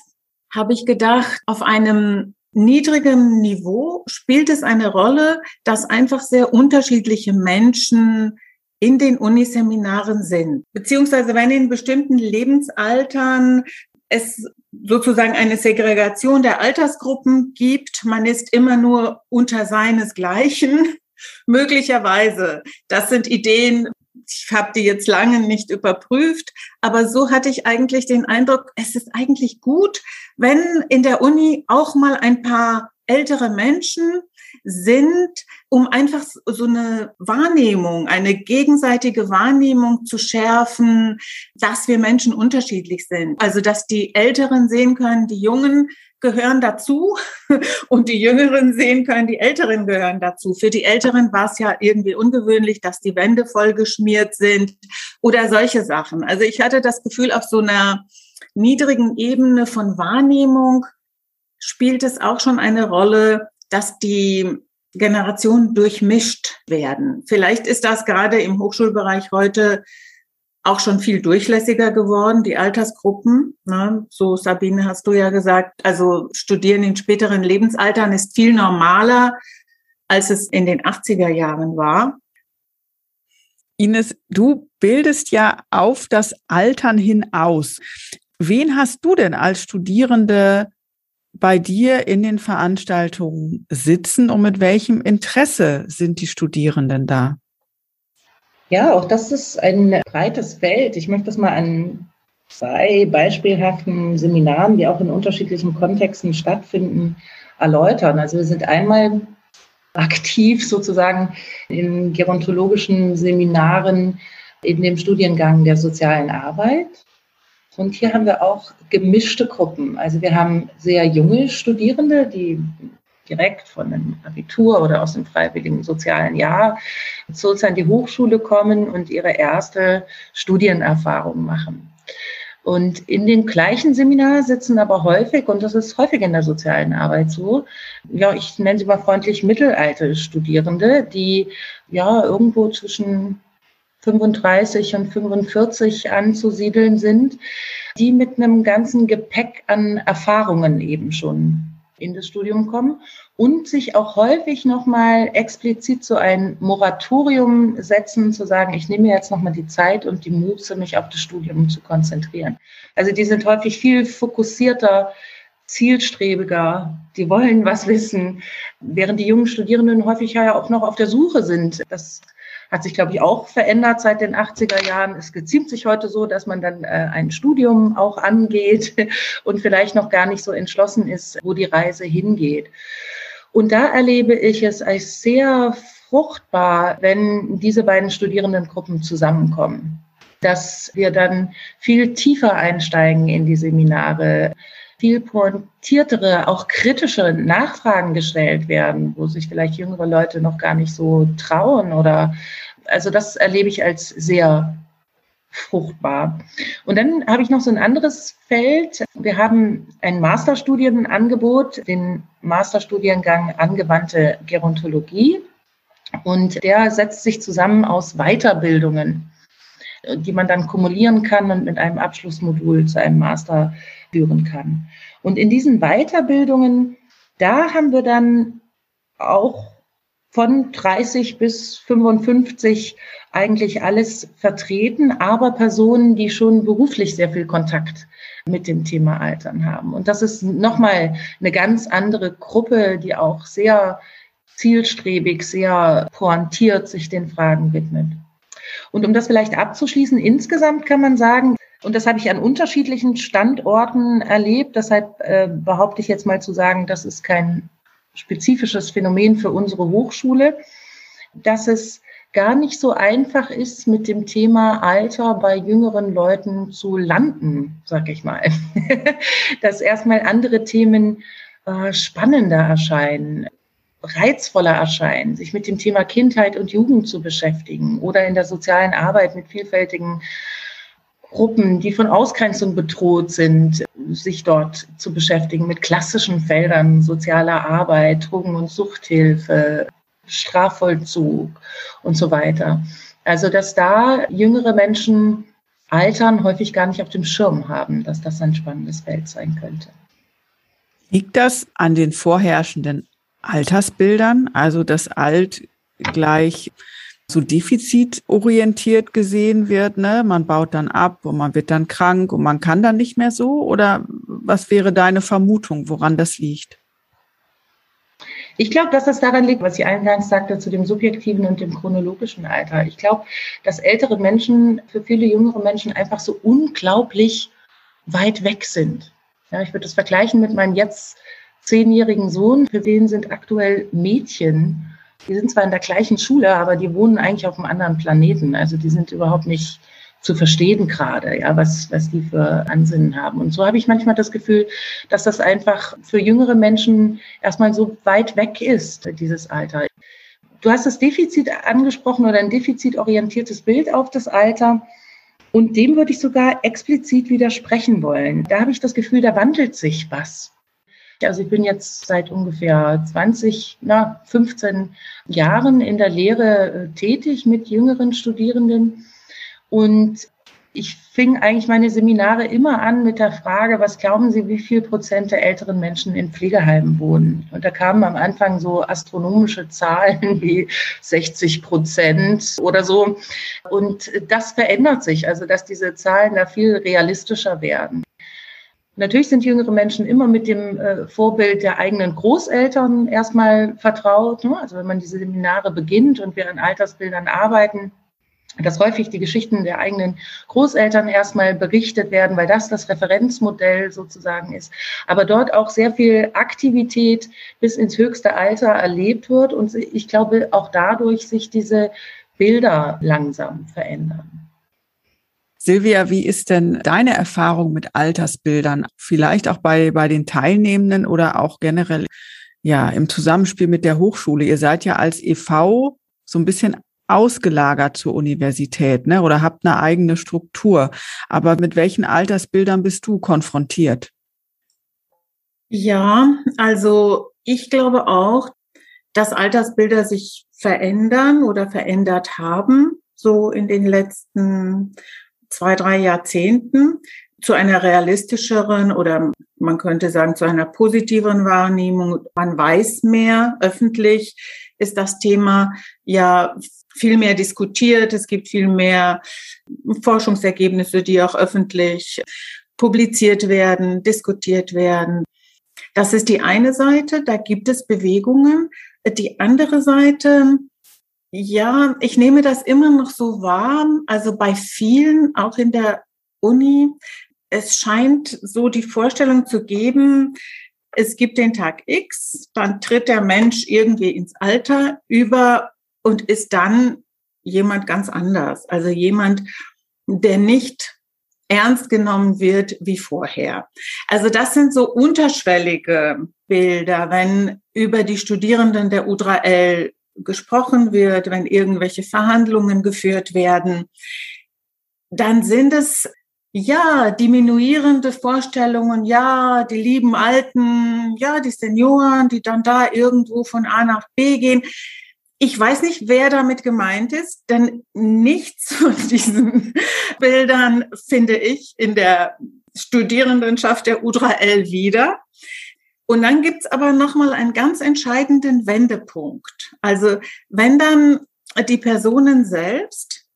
habe ich gedacht, auf einem niedrigen Niveau spielt es eine Rolle, dass einfach sehr unterschiedliche Menschen in den Uniseminaren sind. Beziehungsweise wenn in bestimmten Lebensaltern es sozusagen eine Segregation der Altersgruppen gibt. Man ist immer nur unter seinesgleichen. Möglicherweise. Das sind Ideen, ich habe die jetzt lange nicht überprüft, aber so hatte ich eigentlich den Eindruck, es ist eigentlich gut, wenn in der Uni auch mal ein paar ältere Menschen sind, um einfach so eine Wahrnehmung, eine gegenseitige Wahrnehmung zu schärfen, dass wir Menschen unterschiedlich sind. Also, dass die Älteren sehen können, die Jungen gehören dazu und die Jüngeren sehen können, die Älteren gehören dazu. Für die Älteren war es ja irgendwie ungewöhnlich, dass die Wände vollgeschmiert sind oder solche Sachen. Also ich hatte das Gefühl, auf so einer niedrigen Ebene von Wahrnehmung spielt es auch schon eine Rolle, dass die Generationen durchmischt werden. Vielleicht ist das gerade im Hochschulbereich heute auch schon viel durchlässiger geworden, die Altersgruppen. Ne? So, Sabine, hast du ja gesagt, also Studieren in späteren Lebensaltern ist viel normaler, als es in den 80er Jahren war. Ines, du bildest ja auf das Altern hin aus. Wen hast du denn als Studierende bei dir in den Veranstaltungen sitzen und mit welchem Interesse sind die Studierenden da? Ja, auch das ist ein breites Feld. Ich möchte das mal an zwei beispielhaften Seminaren, die auch in unterschiedlichen Kontexten stattfinden, erläutern. Also wir sind einmal aktiv sozusagen in gerontologischen Seminaren in dem Studiengang der sozialen Arbeit. Und hier haben wir auch gemischte Gruppen. Also wir haben sehr junge Studierende, die direkt von einem Abitur oder aus dem freiwilligen sozialen Jahr an die Hochschule kommen und ihre erste Studienerfahrung machen. Und in dem gleichen Seminar sitzen aber häufig, und das ist häufig in der sozialen Arbeit so, ja, ich nenne sie mal freundlich mittelalte Studierende, die ja irgendwo zwischen 35 und 45 anzusiedeln sind, die mit einem ganzen Gepäck an Erfahrungen eben schon in das Studium kommen und sich auch häufig nochmal explizit so ein Moratorium setzen, zu sagen, ich nehme jetzt nochmal die Zeit und die Muße, mich auf das Studium zu konzentrieren. Also die sind häufig viel fokussierter, zielstrebiger, die wollen was wissen, während die jungen Studierenden häufig ja auch noch auf der Suche sind. Das hat sich, glaube ich, auch verändert seit den 80er Jahren. Es geziemt sich heute so, dass man dann äh, ein Studium auch angeht und vielleicht noch gar nicht so entschlossen ist, wo die Reise hingeht. Und da erlebe ich es als sehr fruchtbar, wenn diese beiden Studierendengruppen zusammenkommen, dass wir dann viel tiefer einsteigen in die Seminare, viel pointiertere, auch kritische Nachfragen gestellt werden, wo sich vielleicht jüngere Leute noch gar nicht so trauen oder also das erlebe ich als sehr fruchtbar. Und dann habe ich noch so ein anderes Feld. Wir haben ein Masterstudienangebot, den Masterstudiengang Angewandte Gerontologie. Und der setzt sich zusammen aus Weiterbildungen, die man dann kumulieren kann und mit einem Abschlussmodul zu einem Master führen kann. Und in diesen Weiterbildungen, da haben wir dann auch von 30 bis 55 eigentlich alles vertreten, aber Personen, die schon beruflich sehr viel Kontakt mit dem Thema Altern haben. Und das ist nochmal eine ganz andere Gruppe, die auch sehr zielstrebig, sehr pointiert sich den Fragen widmet. Und um das vielleicht abzuschließen, insgesamt kann man sagen, und das habe ich an unterschiedlichen Standorten erlebt. Deshalb äh, behaupte ich jetzt mal zu sagen, das ist kein spezifisches Phänomen für unsere Hochschule, dass es gar nicht so einfach ist, mit dem Thema Alter bei jüngeren Leuten zu landen, sag ich mal. dass erstmal andere Themen äh, spannender erscheinen, reizvoller erscheinen, sich mit dem Thema Kindheit und Jugend zu beschäftigen oder in der sozialen Arbeit mit vielfältigen Gruppen, die von Ausgrenzung bedroht sind, sich dort zu beschäftigen mit klassischen Feldern sozialer Arbeit, Drogen- und Suchthilfe, Strafvollzug und so weiter. Also, dass da jüngere Menschen Altern häufig gar nicht auf dem Schirm haben, dass das ein spannendes Feld sein könnte. Liegt das an den vorherrschenden Altersbildern, also das Alt gleich so defizitorientiert gesehen wird, ne? Man baut dann ab und man wird dann krank und man kann dann nicht mehr so? Oder was wäre deine Vermutung, woran das liegt? Ich glaube, dass das daran liegt, was ich eingangs sagte, zu dem subjektiven und dem chronologischen Alter. Ich glaube, dass ältere Menschen für viele jüngere Menschen einfach so unglaublich weit weg sind. Ja, ich würde das vergleichen mit meinem jetzt zehnjährigen Sohn. Für den sind aktuell Mädchen die sind zwar in der gleichen Schule, aber die wohnen eigentlich auf einem anderen Planeten. Also die sind überhaupt nicht zu verstehen gerade, ja, was, was die für Ansinnen haben. Und so habe ich manchmal das Gefühl, dass das einfach für jüngere Menschen erstmal so weit weg ist, dieses Alter. Du hast das Defizit angesprochen oder ein defizitorientiertes Bild auf das Alter. Und dem würde ich sogar explizit widersprechen wollen. Da habe ich das Gefühl, da wandelt sich was. Also ich bin jetzt seit ungefähr 20, na, 15 Jahren in der Lehre äh, tätig mit jüngeren Studierenden. Und ich fing eigentlich meine Seminare immer an mit der Frage, was glauben Sie, wie viel Prozent der älteren Menschen in Pflegeheimen wohnen? Und da kamen am Anfang so astronomische Zahlen wie 60 Prozent oder so. Und das verändert sich, also dass diese Zahlen da viel realistischer werden. Natürlich sind jüngere Menschen immer mit dem äh, Vorbild der eigenen Großeltern erstmal vertraut. Ne? Also wenn man diese Seminare beginnt und wir an Altersbildern arbeiten, dass häufig die Geschichten der eigenen Großeltern erstmal berichtet werden, weil das das Referenzmodell sozusagen ist. Aber dort auch sehr viel Aktivität bis ins höchste Alter erlebt wird und ich glaube auch dadurch sich diese Bilder langsam verändern. Silvia, wie ist denn deine Erfahrung mit Altersbildern? Vielleicht auch bei, bei den Teilnehmenden oder auch generell ja im Zusammenspiel mit der Hochschule. Ihr seid ja als EV so ein bisschen ausgelagert zur Universität, ne? Oder habt eine eigene Struktur. Aber mit welchen Altersbildern bist du konfrontiert? Ja, also ich glaube auch, dass Altersbilder sich verändern oder verändert haben, so in den letzten zwei, drei Jahrzehnten zu einer realistischeren oder man könnte sagen zu einer positiveren Wahrnehmung. Man weiß mehr. Öffentlich ist das Thema ja viel mehr diskutiert. Es gibt viel mehr Forschungsergebnisse, die auch öffentlich publiziert werden, diskutiert werden. Das ist die eine Seite. Da gibt es Bewegungen. Die andere Seite ja, ich nehme das immer noch so wahr. Also bei vielen, auch in der Uni, es scheint so die Vorstellung zu geben, es gibt den Tag X, dann tritt der Mensch irgendwie ins Alter über und ist dann jemand ganz anders. Also jemand, der nicht ernst genommen wird wie vorher. Also das sind so unterschwellige Bilder, wenn über die Studierenden der U3L gesprochen wird, wenn irgendwelche Verhandlungen geführt werden, dann sind es ja diminuierende Vorstellungen, ja, die lieben Alten, ja, die Senioren, die dann da irgendwo von A nach B gehen. Ich weiß nicht, wer damit gemeint ist, denn nichts von diesen Bildern finde ich in der Studierendenschaft der U3L wieder. Und dann gibt's aber nochmal einen ganz entscheidenden Wendepunkt. Also wenn dann die Personen selbst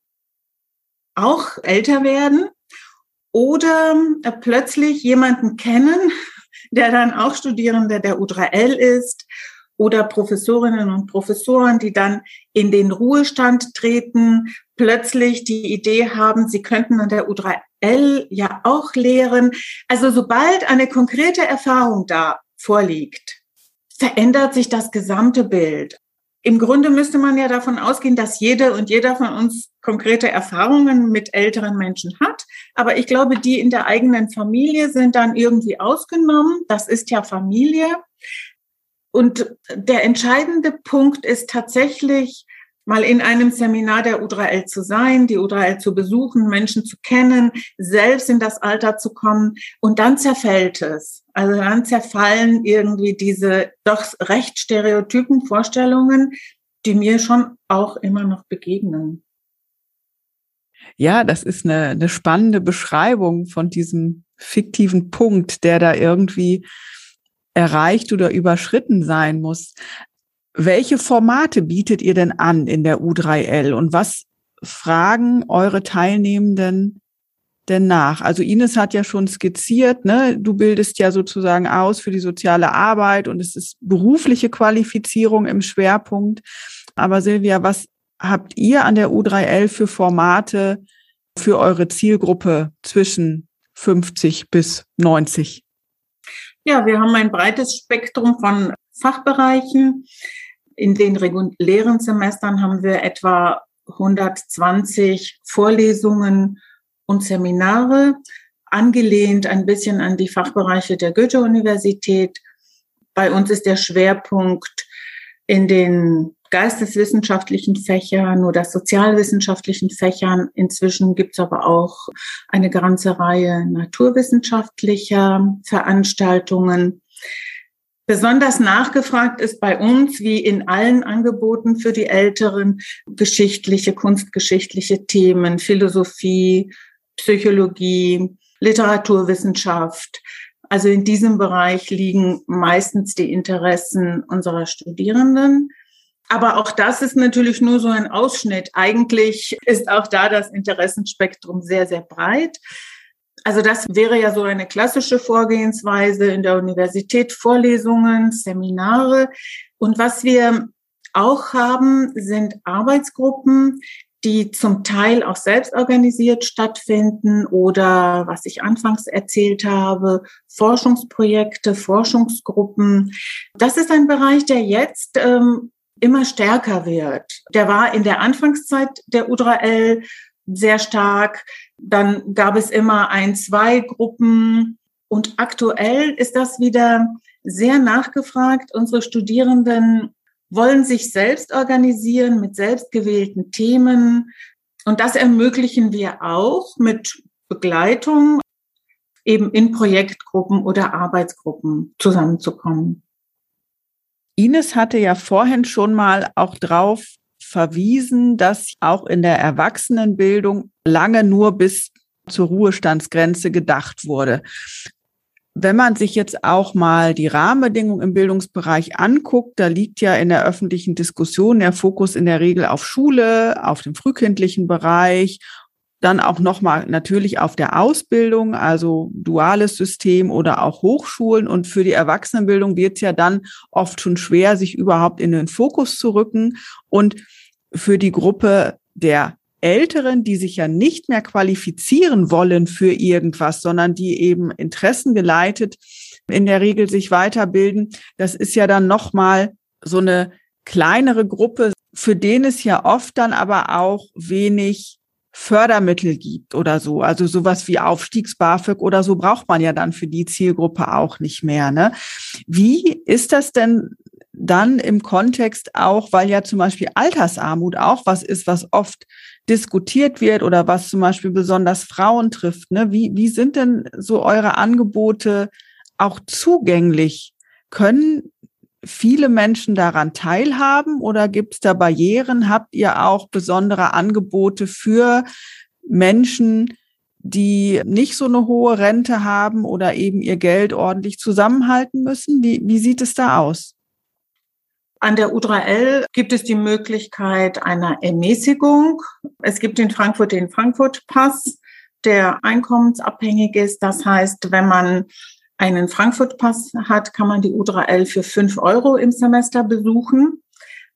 auch älter werden oder plötzlich jemanden kennen, der dann auch Studierende der U3L ist oder Professorinnen und Professoren, die dann in den Ruhestand treten, plötzlich die Idee haben, sie könnten an der U3L ja auch lehren. Also sobald eine konkrete Erfahrung da vorliegt, verändert sich das gesamte Bild. Im Grunde müsste man ja davon ausgehen, dass jede und jeder von uns konkrete Erfahrungen mit älteren Menschen hat. Aber ich glaube, die in der eigenen Familie sind dann irgendwie ausgenommen. Das ist ja Familie. Und der entscheidende Punkt ist tatsächlich, mal in einem Seminar der U3L zu sein, die U3L zu besuchen, Menschen zu kennen, selbst in das Alter zu kommen und dann zerfällt es. Also dann zerfallen irgendwie diese doch recht stereotypen Vorstellungen, die mir schon auch immer noch begegnen. Ja, das ist eine, eine spannende Beschreibung von diesem fiktiven Punkt, der da irgendwie erreicht oder überschritten sein muss. Welche Formate bietet ihr denn an in der U3L und was fragen eure Teilnehmenden denn nach? Also Ines hat ja schon skizziert, ne, du bildest ja sozusagen aus für die soziale Arbeit und es ist berufliche Qualifizierung im Schwerpunkt. Aber Silvia, was habt ihr an der U3L für Formate für eure Zielgruppe zwischen 50 bis 90? Ja, wir haben ein breites Spektrum von Fachbereichen. In den regulären Semestern haben wir etwa 120 Vorlesungen und Seminare, angelehnt ein bisschen an die Fachbereiche der Goethe-Universität. Bei uns ist der Schwerpunkt in den geisteswissenschaftlichen Fächern oder sozialwissenschaftlichen Fächern. Inzwischen gibt es aber auch eine ganze Reihe naturwissenschaftlicher Veranstaltungen. Besonders nachgefragt ist bei uns, wie in allen Angeboten für die Älteren, geschichtliche, kunstgeschichtliche Themen, Philosophie, Psychologie, Literaturwissenschaft. Also in diesem Bereich liegen meistens die Interessen unserer Studierenden. Aber auch das ist natürlich nur so ein Ausschnitt. Eigentlich ist auch da das Interessenspektrum sehr, sehr breit. Also das wäre ja so eine klassische Vorgehensweise in der Universität, Vorlesungen, Seminare. Und was wir auch haben, sind Arbeitsgruppen, die zum Teil auch selbst organisiert stattfinden oder, was ich anfangs erzählt habe, Forschungsprojekte, Forschungsgruppen. Das ist ein Bereich, der jetzt ähm, immer stärker wird. Der war in der Anfangszeit der U3L sehr stark. Dann gab es immer ein, zwei Gruppen. Und aktuell ist das wieder sehr nachgefragt. Unsere Studierenden wollen sich selbst organisieren mit selbstgewählten Themen. Und das ermöglichen wir auch mit Begleitung, eben in Projektgruppen oder Arbeitsgruppen zusammenzukommen. Ines hatte ja vorhin schon mal auch drauf verwiesen, dass auch in der Erwachsenenbildung lange nur bis zur Ruhestandsgrenze gedacht wurde. Wenn man sich jetzt auch mal die Rahmenbedingungen im Bildungsbereich anguckt, da liegt ja in der öffentlichen Diskussion der Fokus in der Regel auf Schule, auf dem frühkindlichen Bereich dann auch nochmal natürlich auf der Ausbildung, also duales System oder auch Hochschulen. Und für die Erwachsenenbildung wird es ja dann oft schon schwer, sich überhaupt in den Fokus zu rücken. Und für die Gruppe der Älteren, die sich ja nicht mehr qualifizieren wollen für irgendwas, sondern die eben interessengeleitet in der Regel sich weiterbilden, das ist ja dann nochmal so eine kleinere Gruppe, für den es ja oft dann aber auch wenig Fördermittel gibt oder so. Also sowas wie Aufstiegs-BAföG oder so braucht man ja dann für die Zielgruppe auch nicht mehr. Ne? Wie ist das denn dann im Kontext auch, weil ja zum Beispiel Altersarmut auch was ist, was oft diskutiert wird oder was zum Beispiel besonders Frauen trifft. Ne? Wie, wie sind denn so eure Angebote auch zugänglich? Können viele Menschen daran teilhaben oder gibt es da Barrieren? Habt ihr auch besondere Angebote für Menschen, die nicht so eine hohe Rente haben oder eben ihr Geld ordentlich zusammenhalten müssen? Wie, wie sieht es da aus? An der U3L gibt es die Möglichkeit einer Ermäßigung. Es gibt in Frankfurt den Frankfurt-Pass, der einkommensabhängig ist. Das heißt, wenn man einen Frankfurt-Pass hat, kann man die U3L für fünf Euro im Semester besuchen.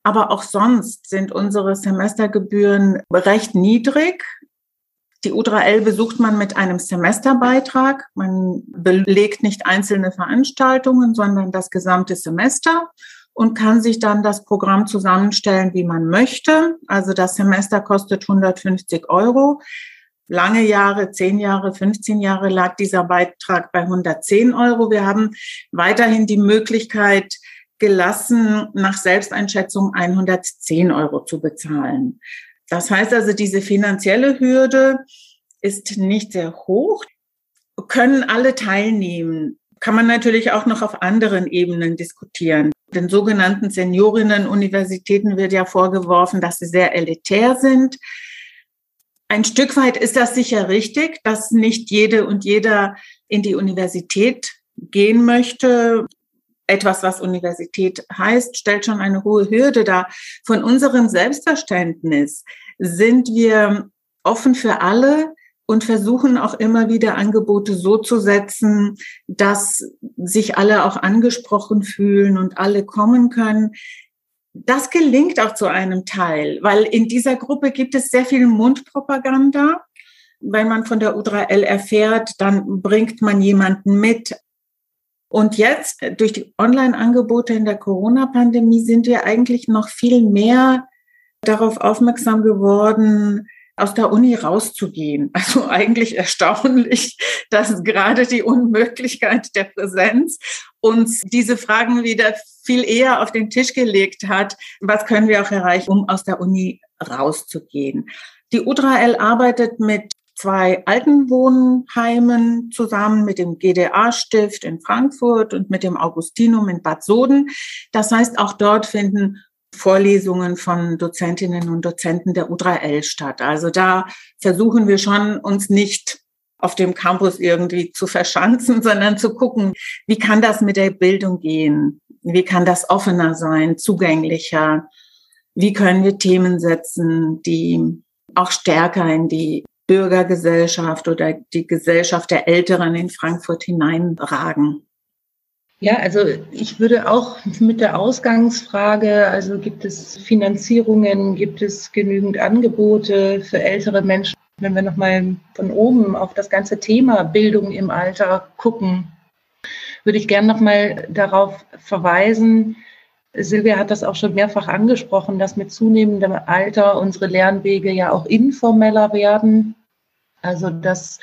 Aber auch sonst sind unsere Semestergebühren recht niedrig. Die U3L besucht man mit einem Semesterbeitrag. Man belegt nicht einzelne Veranstaltungen, sondern das gesamte Semester und kann sich dann das Programm zusammenstellen, wie man möchte. Also das Semester kostet 150 Euro lange Jahre, zehn Jahre, 15 Jahre lag dieser Beitrag bei 110 Euro. Wir haben weiterhin die Möglichkeit gelassen, nach Selbsteinschätzung 110 Euro zu bezahlen. Das heißt also, diese finanzielle Hürde ist nicht sehr hoch, können alle teilnehmen. Kann man natürlich auch noch auf anderen Ebenen diskutieren. Den sogenannten Seniorinnen-Universitäten wird ja vorgeworfen, dass sie sehr elitär sind. Ein Stück weit ist das sicher richtig, dass nicht jede und jeder in die Universität gehen möchte. etwas, was Universität heißt, stellt schon eine hohe Hürde dar. Von unserem Selbstverständnis sind wir offen für alle und versuchen auch immer wieder Angebote so zu setzen, dass sich alle auch angesprochen fühlen und alle kommen können. Das gelingt auch zu einem Teil, weil in dieser Gruppe gibt es sehr viel Mundpropaganda. Wenn man von der U3L erfährt, dann bringt man jemanden mit. Und jetzt durch die Online-Angebote in der Corona-Pandemie sind wir eigentlich noch viel mehr darauf aufmerksam geworden, aus der Uni rauszugehen. Also eigentlich erstaunlich, dass gerade die Unmöglichkeit der Präsenz uns diese Fragen wieder viel eher auf den Tisch gelegt hat. Was können wir auch erreichen, um aus der Uni rauszugehen? Die U3L arbeitet mit zwei Altenwohnheimen zusammen mit dem GDA-Stift in Frankfurt und mit dem Augustinum in Bad Soden. Das heißt, auch dort finden Vorlesungen von Dozentinnen und Dozenten der U3L statt. Also da versuchen wir schon, uns nicht auf dem Campus irgendwie zu verschanzen, sondern zu gucken, wie kann das mit der Bildung gehen? Wie kann das offener sein, zugänglicher? Wie können wir Themen setzen, die auch stärker in die Bürgergesellschaft oder die Gesellschaft der Älteren in Frankfurt hineinragen? Ja, also ich würde auch mit der Ausgangsfrage, also gibt es Finanzierungen, gibt es genügend Angebote für ältere Menschen? Wenn wir nochmal von oben auf das ganze Thema Bildung im Alter gucken, würde ich gerne nochmal darauf verweisen, Silvia hat das auch schon mehrfach angesprochen, dass mit zunehmendem Alter unsere Lernwege ja auch informeller werden. Also dass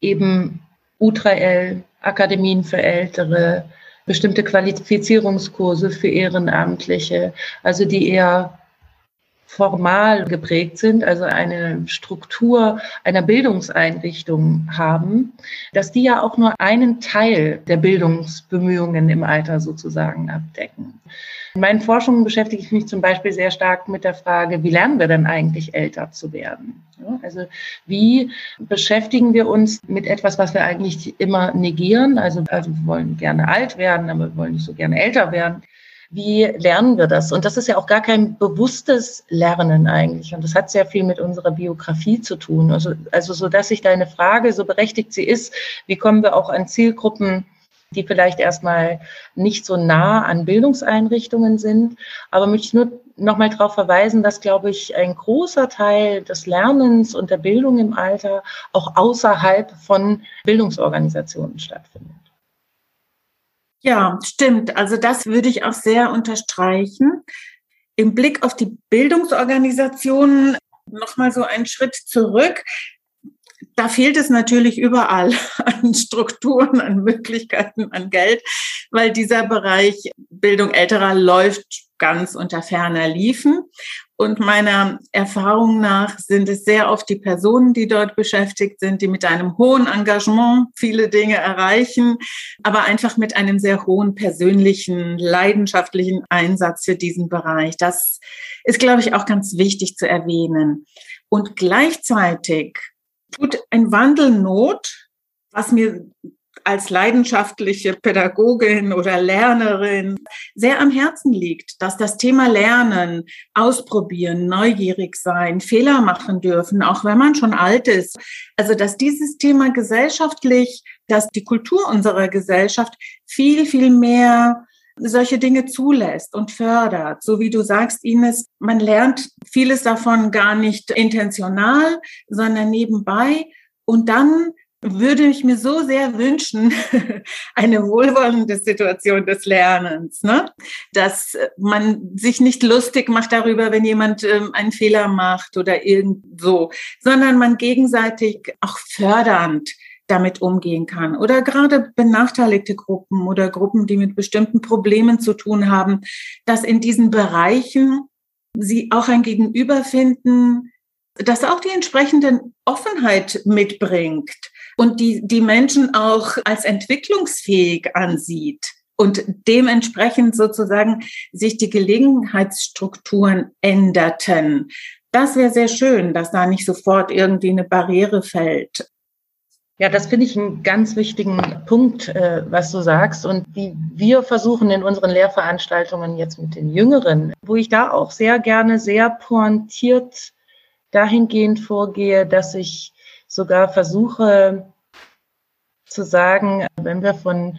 eben U3L, Akademien für Ältere, bestimmte Qualifizierungskurse für Ehrenamtliche, also die eher formal geprägt sind, also eine Struktur einer Bildungseinrichtung haben, dass die ja auch nur einen Teil der Bildungsbemühungen im Alter sozusagen abdecken. In meinen Forschungen beschäftige ich mich zum Beispiel sehr stark mit der Frage, wie lernen wir denn eigentlich älter zu werden? Also wie beschäftigen wir uns mit etwas, was wir eigentlich immer negieren? Also, also wir wollen gerne alt werden, aber wir wollen nicht so gerne älter werden. Wie lernen wir das? Und das ist ja auch gar kein bewusstes Lernen eigentlich. Und das hat sehr viel mit unserer Biografie zu tun. Also, also so dass sich deine Frage, so berechtigt sie ist, wie kommen wir auch an Zielgruppen die vielleicht erstmal nicht so nah an Bildungseinrichtungen sind. Aber möchte ich nur noch mal darauf verweisen, dass, glaube ich, ein großer Teil des Lernens und der Bildung im Alter auch außerhalb von Bildungsorganisationen stattfindet. Ja, stimmt. Also das würde ich auch sehr unterstreichen. Im Blick auf die Bildungsorganisationen noch mal so einen Schritt zurück da fehlt es natürlich überall an Strukturen, an Möglichkeiten, an Geld, weil dieser Bereich Bildung älterer läuft ganz unter ferner Liefen. Und meiner Erfahrung nach sind es sehr oft die Personen, die dort beschäftigt sind, die mit einem hohen Engagement viele Dinge erreichen, aber einfach mit einem sehr hohen persönlichen, leidenschaftlichen Einsatz für diesen Bereich. Das ist, glaube ich, auch ganz wichtig zu erwähnen. Und gleichzeitig tut ein Wandel Not, was mir als leidenschaftliche Pädagogin oder Lernerin sehr am Herzen liegt, dass das Thema Lernen, ausprobieren, neugierig sein, Fehler machen dürfen, auch wenn man schon alt ist. Also, dass dieses Thema gesellschaftlich, dass die Kultur unserer Gesellschaft viel, viel mehr solche Dinge zulässt und fördert. So wie du sagst, Ines, man lernt vieles davon gar nicht intentional, sondern nebenbei. Und dann würde ich mir so sehr wünschen, eine wohlwollende Situation des Lernens, ne? dass man sich nicht lustig macht darüber, wenn jemand ähm, einen Fehler macht oder irgend so, sondern man gegenseitig auch fördernd damit umgehen kann. Oder gerade benachteiligte Gruppen oder Gruppen, die mit bestimmten Problemen zu tun haben, dass in diesen Bereichen sie auch ein Gegenüber finden, das auch die entsprechende Offenheit mitbringt und die, die Menschen auch als entwicklungsfähig ansieht und dementsprechend sozusagen sich die Gelegenheitsstrukturen änderten. Das wäre sehr schön, dass da nicht sofort irgendwie eine Barriere fällt. Ja, das finde ich einen ganz wichtigen Punkt, äh, was du sagst. Und wie wir versuchen in unseren Lehrveranstaltungen jetzt mit den Jüngeren, wo ich da auch sehr gerne sehr pointiert dahingehend vorgehe, dass ich sogar versuche zu sagen, wenn wir von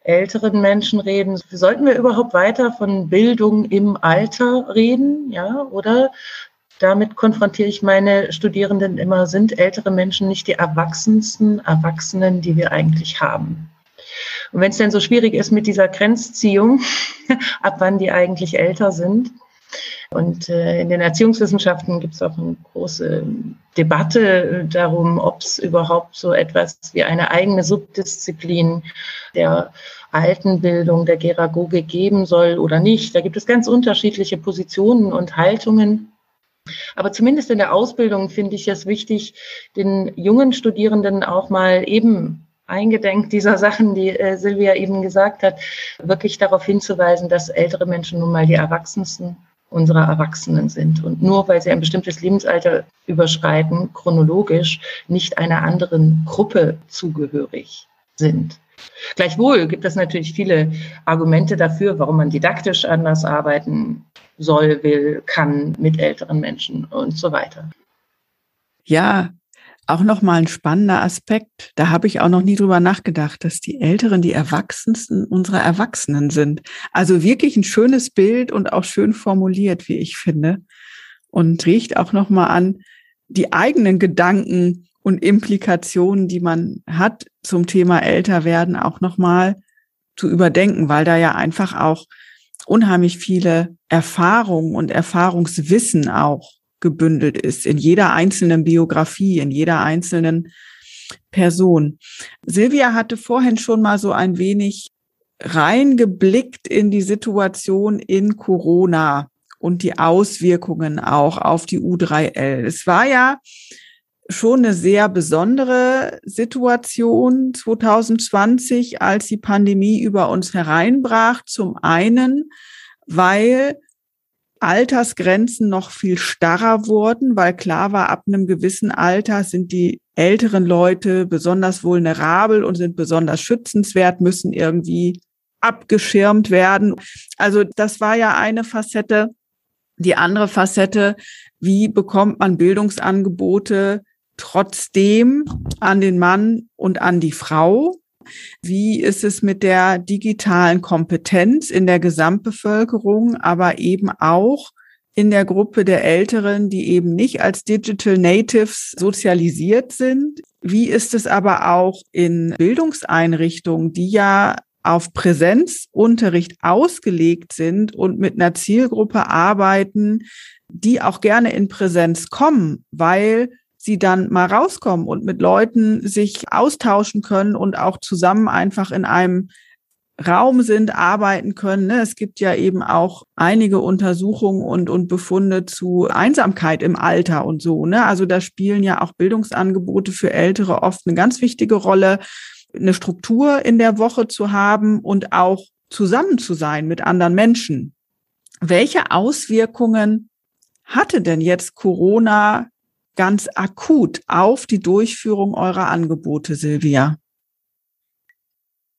älteren Menschen reden, sollten wir überhaupt weiter von Bildung im Alter reden, ja, oder damit konfrontiere ich meine Studierenden immer, sind ältere Menschen nicht die erwachsensten Erwachsenen, die wir eigentlich haben. Und wenn es denn so schwierig ist mit dieser Grenzziehung, ab wann die eigentlich älter sind, und äh, in den Erziehungswissenschaften gibt es auch eine große Debatte darum, ob es überhaupt so etwas wie eine eigene Subdisziplin der Altenbildung, der Geragoge geben soll oder nicht. Da gibt es ganz unterschiedliche Positionen und Haltungen. Aber zumindest in der Ausbildung finde ich es wichtig, den jungen Studierenden auch mal eben eingedenk dieser Sachen, die äh, Silvia eben gesagt hat, wirklich darauf hinzuweisen, dass ältere Menschen nun mal die Erwachsensten unserer Erwachsenen sind. Und nur weil sie ein bestimmtes Lebensalter überschreiten, chronologisch nicht einer anderen Gruppe zugehörig sind. Gleichwohl gibt es natürlich viele Argumente dafür, warum man didaktisch anders arbeiten soll, will, kann mit älteren Menschen und so weiter. Ja, auch nochmal ein spannender Aspekt. Da habe ich auch noch nie drüber nachgedacht, dass die Älteren die Erwachsensten unserer Erwachsenen sind. Also wirklich ein schönes Bild und auch schön formuliert, wie ich finde. Und riecht auch nochmal an die eigenen Gedanken und Implikationen, die man hat zum Thema Älterwerden, auch nochmal zu überdenken, weil da ja einfach auch unheimlich viele Erfahrungen und Erfahrungswissen auch gebündelt ist, in jeder einzelnen Biografie, in jeder einzelnen Person. Silvia hatte vorhin schon mal so ein wenig reingeblickt in die Situation in Corona und die Auswirkungen auch auf die U3L. Es war ja schon eine sehr besondere Situation 2020, als die Pandemie über uns hereinbrach. Zum einen, weil Altersgrenzen noch viel starrer wurden, weil klar war, ab einem gewissen Alter sind die älteren Leute besonders vulnerabel und sind besonders schützenswert, müssen irgendwie abgeschirmt werden. Also das war ja eine Facette. Die andere Facette, wie bekommt man Bildungsangebote trotzdem an den Mann und an die Frau? Wie ist es mit der digitalen Kompetenz in der Gesamtbevölkerung, aber eben auch in der Gruppe der Älteren, die eben nicht als Digital Natives sozialisiert sind? Wie ist es aber auch in Bildungseinrichtungen, die ja auf Präsenzunterricht ausgelegt sind und mit einer Zielgruppe arbeiten, die auch gerne in Präsenz kommen, weil sie dann mal rauskommen und mit Leuten sich austauschen können und auch zusammen einfach in einem Raum sind, arbeiten können. Ne? Es gibt ja eben auch einige Untersuchungen und, und Befunde zu Einsamkeit im Alter und so. Ne? Also da spielen ja auch Bildungsangebote für Ältere oft eine ganz wichtige Rolle, eine Struktur in der Woche zu haben und auch zusammen zu sein mit anderen Menschen. Welche Auswirkungen hatte denn jetzt Corona ganz akut auf die Durchführung eurer Angebote, Silvia?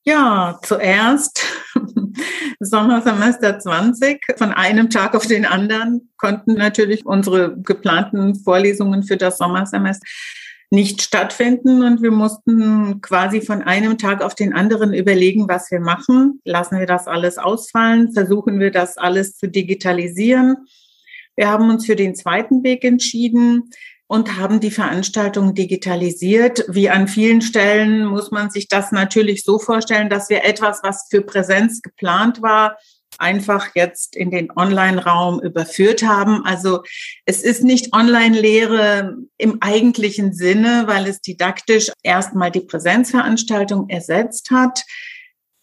Ja, zuerst Sommersemester 20. Von einem Tag auf den anderen konnten natürlich unsere geplanten Vorlesungen für das Sommersemester nicht stattfinden und wir mussten quasi von einem Tag auf den anderen überlegen, was wir machen. Lassen wir das alles ausfallen? Versuchen wir das alles zu digitalisieren? Wir haben uns für den zweiten Weg entschieden und haben die Veranstaltung digitalisiert. Wie an vielen Stellen muss man sich das natürlich so vorstellen, dass wir etwas, was für Präsenz geplant war, einfach jetzt in den Online-Raum überführt haben. Also es ist nicht Online-Lehre im eigentlichen Sinne, weil es didaktisch erstmal die Präsenzveranstaltung ersetzt hat.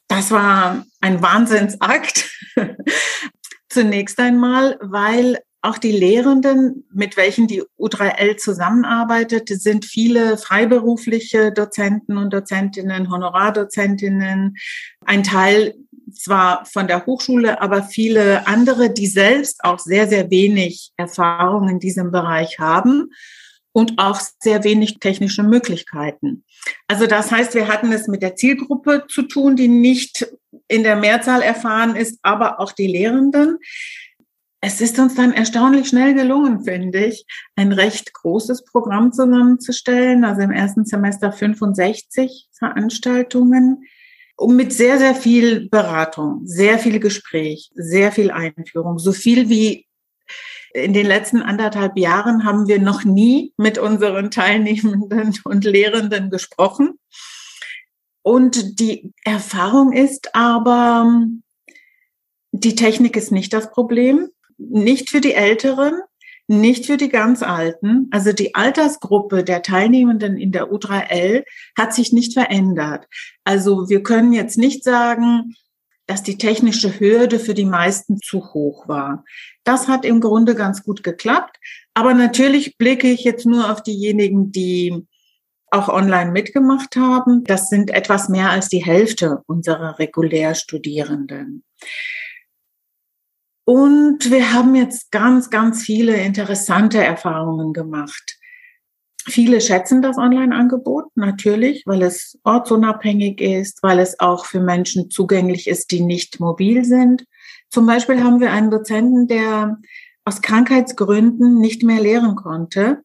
Das war ein Wahnsinnsakt. Zunächst einmal, weil auch die Lehrenden, mit welchen die U3L zusammenarbeitet, sind viele freiberufliche Dozenten und Dozentinnen, Honorardozentinnen, ein Teil zwar von der Hochschule, aber viele andere, die selbst auch sehr, sehr wenig Erfahrung in diesem Bereich haben. und auch sehr wenig technische Möglichkeiten. Also das heißt, wir hatten es mit der Zielgruppe zu tun, die nicht in der Mehrzahl erfahren ist, aber auch die Lehrenden. Es ist uns dann erstaunlich schnell gelungen, finde ich, ein recht großes Programm zusammenzustellen. Also im ersten Semester 65 Veranstaltungen und mit sehr, sehr viel Beratung, sehr viel Gespräch, sehr viel Einführung, so viel wie in den letzten anderthalb Jahren haben wir noch nie mit unseren Teilnehmenden und Lehrenden gesprochen. Und die Erfahrung ist aber, die Technik ist nicht das Problem, nicht für die Älteren, nicht für die ganz Alten. Also die Altersgruppe der Teilnehmenden in der U3L hat sich nicht verändert. Also wir können jetzt nicht sagen, dass die technische Hürde für die meisten zu hoch war. Das hat im Grunde ganz gut geklappt. Aber natürlich blicke ich jetzt nur auf diejenigen, die auch online mitgemacht haben. Das sind etwas mehr als die Hälfte unserer Regulärstudierenden. Und wir haben jetzt ganz, ganz viele interessante Erfahrungen gemacht. Viele schätzen das Online-Angebot natürlich, weil es ortsunabhängig ist, weil es auch für Menschen zugänglich ist, die nicht mobil sind. Zum Beispiel haben wir einen Dozenten, der aus Krankheitsgründen nicht mehr lehren konnte,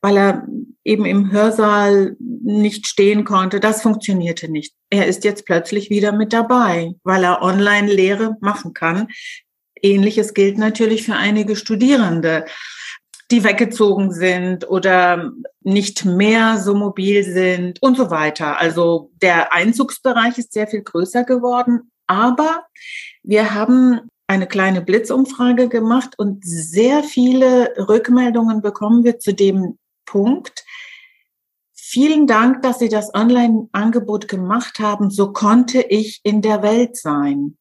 weil er eben im Hörsaal nicht stehen konnte. Das funktionierte nicht. Er ist jetzt plötzlich wieder mit dabei, weil er Online-Lehre machen kann. Ähnliches gilt natürlich für einige Studierende die weggezogen sind oder nicht mehr so mobil sind und so weiter. Also der Einzugsbereich ist sehr viel größer geworden, aber wir haben eine kleine Blitzumfrage gemacht und sehr viele Rückmeldungen bekommen wir zu dem Punkt. Vielen Dank, dass Sie das Online-Angebot gemacht haben. So konnte ich in der Welt sein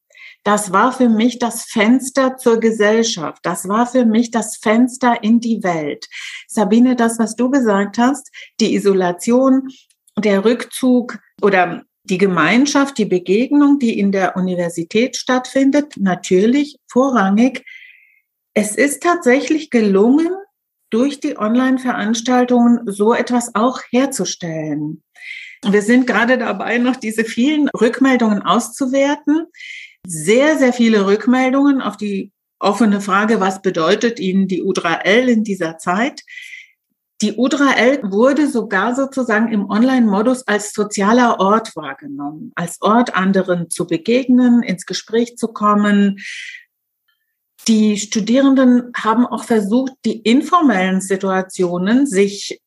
das war für mich das Fenster zur Gesellschaft. Das war für mich das Fenster in die Welt. Sabine, das, was du gesagt hast, die Isolation, der Rückzug oder die Gemeinschaft, die Begegnung, die in der Universität stattfindet, natürlich vorrangig. Es ist tatsächlich gelungen, durch die Online-Veranstaltungen so etwas auch herzustellen. Wir sind gerade dabei, noch diese vielen Rückmeldungen auszuwerten sehr, sehr viele Rückmeldungen auf die offene Frage, was bedeutet Ihnen die U3L in dieser Zeit? Die U3L wurde sogar sozusagen im Online-Modus als sozialer Ort wahrgenommen, als Ort anderen zu begegnen, ins Gespräch zu kommen. Die Studierenden haben auch versucht, die informellen Situationen sich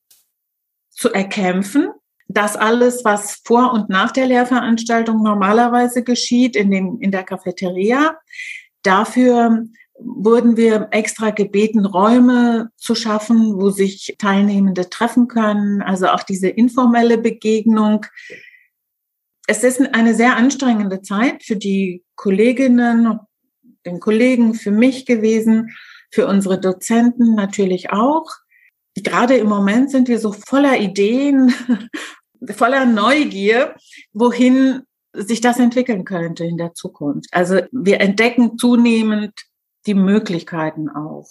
zu erkämpfen das alles, was vor und nach der Lehrveranstaltung normalerweise geschieht in, dem, in der Cafeteria. Dafür wurden wir extra gebeten, Räume zu schaffen, wo sich Teilnehmende treffen können, also auch diese informelle Begegnung. Es ist eine sehr anstrengende Zeit für die Kolleginnen, den Kollegen, für mich gewesen, für unsere Dozenten natürlich auch. Gerade im Moment sind wir so voller Ideen voller Neugier, wohin sich das entwickeln könnte in der Zukunft. Also wir entdecken zunehmend die Möglichkeiten auch.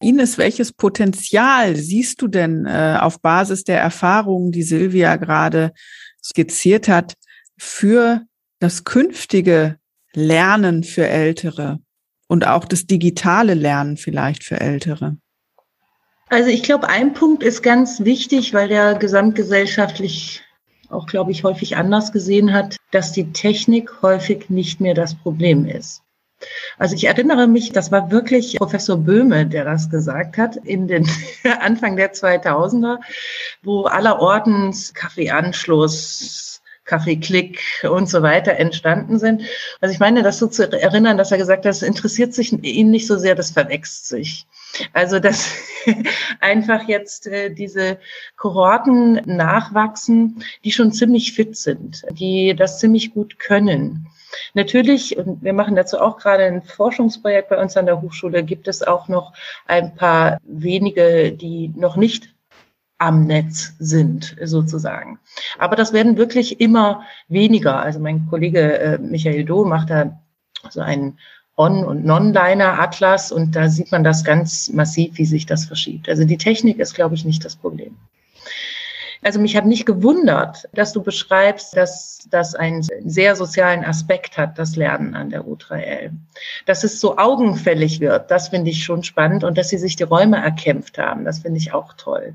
Ines, welches Potenzial siehst du denn äh, auf Basis der Erfahrungen, die Silvia gerade skizziert hat, für das künftige Lernen für Ältere und auch das digitale Lernen vielleicht für Ältere? Also ich glaube, ein Punkt ist ganz wichtig, weil der gesamtgesellschaftlich auch, glaube ich, häufig anders gesehen hat, dass die Technik häufig nicht mehr das Problem ist. Also ich erinnere mich, das war wirklich Professor Böhme, der das gesagt hat, in den Anfang der 2000er, wo allerortens Kaffeeanschluss, Kaffeeklick und so weiter entstanden sind. Also ich meine, das so zu erinnern, dass er gesagt hat, es interessiert sich ihn nicht so sehr, das verwechselt sich. Also dass einfach jetzt äh, diese Kohorten nachwachsen, die schon ziemlich fit sind, die das ziemlich gut können. Natürlich, und wir machen dazu auch gerade ein Forschungsprojekt bei uns an der Hochschule, gibt es auch noch ein paar wenige, die noch nicht am Netz sind, sozusagen. Aber das werden wirklich immer weniger. Also mein Kollege äh, Michael Doh macht da so einen On- und Non-Liner-Atlas und da sieht man das ganz massiv, wie sich das verschiebt. Also die Technik ist, glaube ich, nicht das Problem. Also mich hat nicht gewundert, dass du beschreibst, dass das einen sehr sozialen Aspekt hat, das Lernen an der U3L. Dass es so augenfällig wird, das finde ich schon spannend und dass sie sich die Räume erkämpft haben, das finde ich auch toll.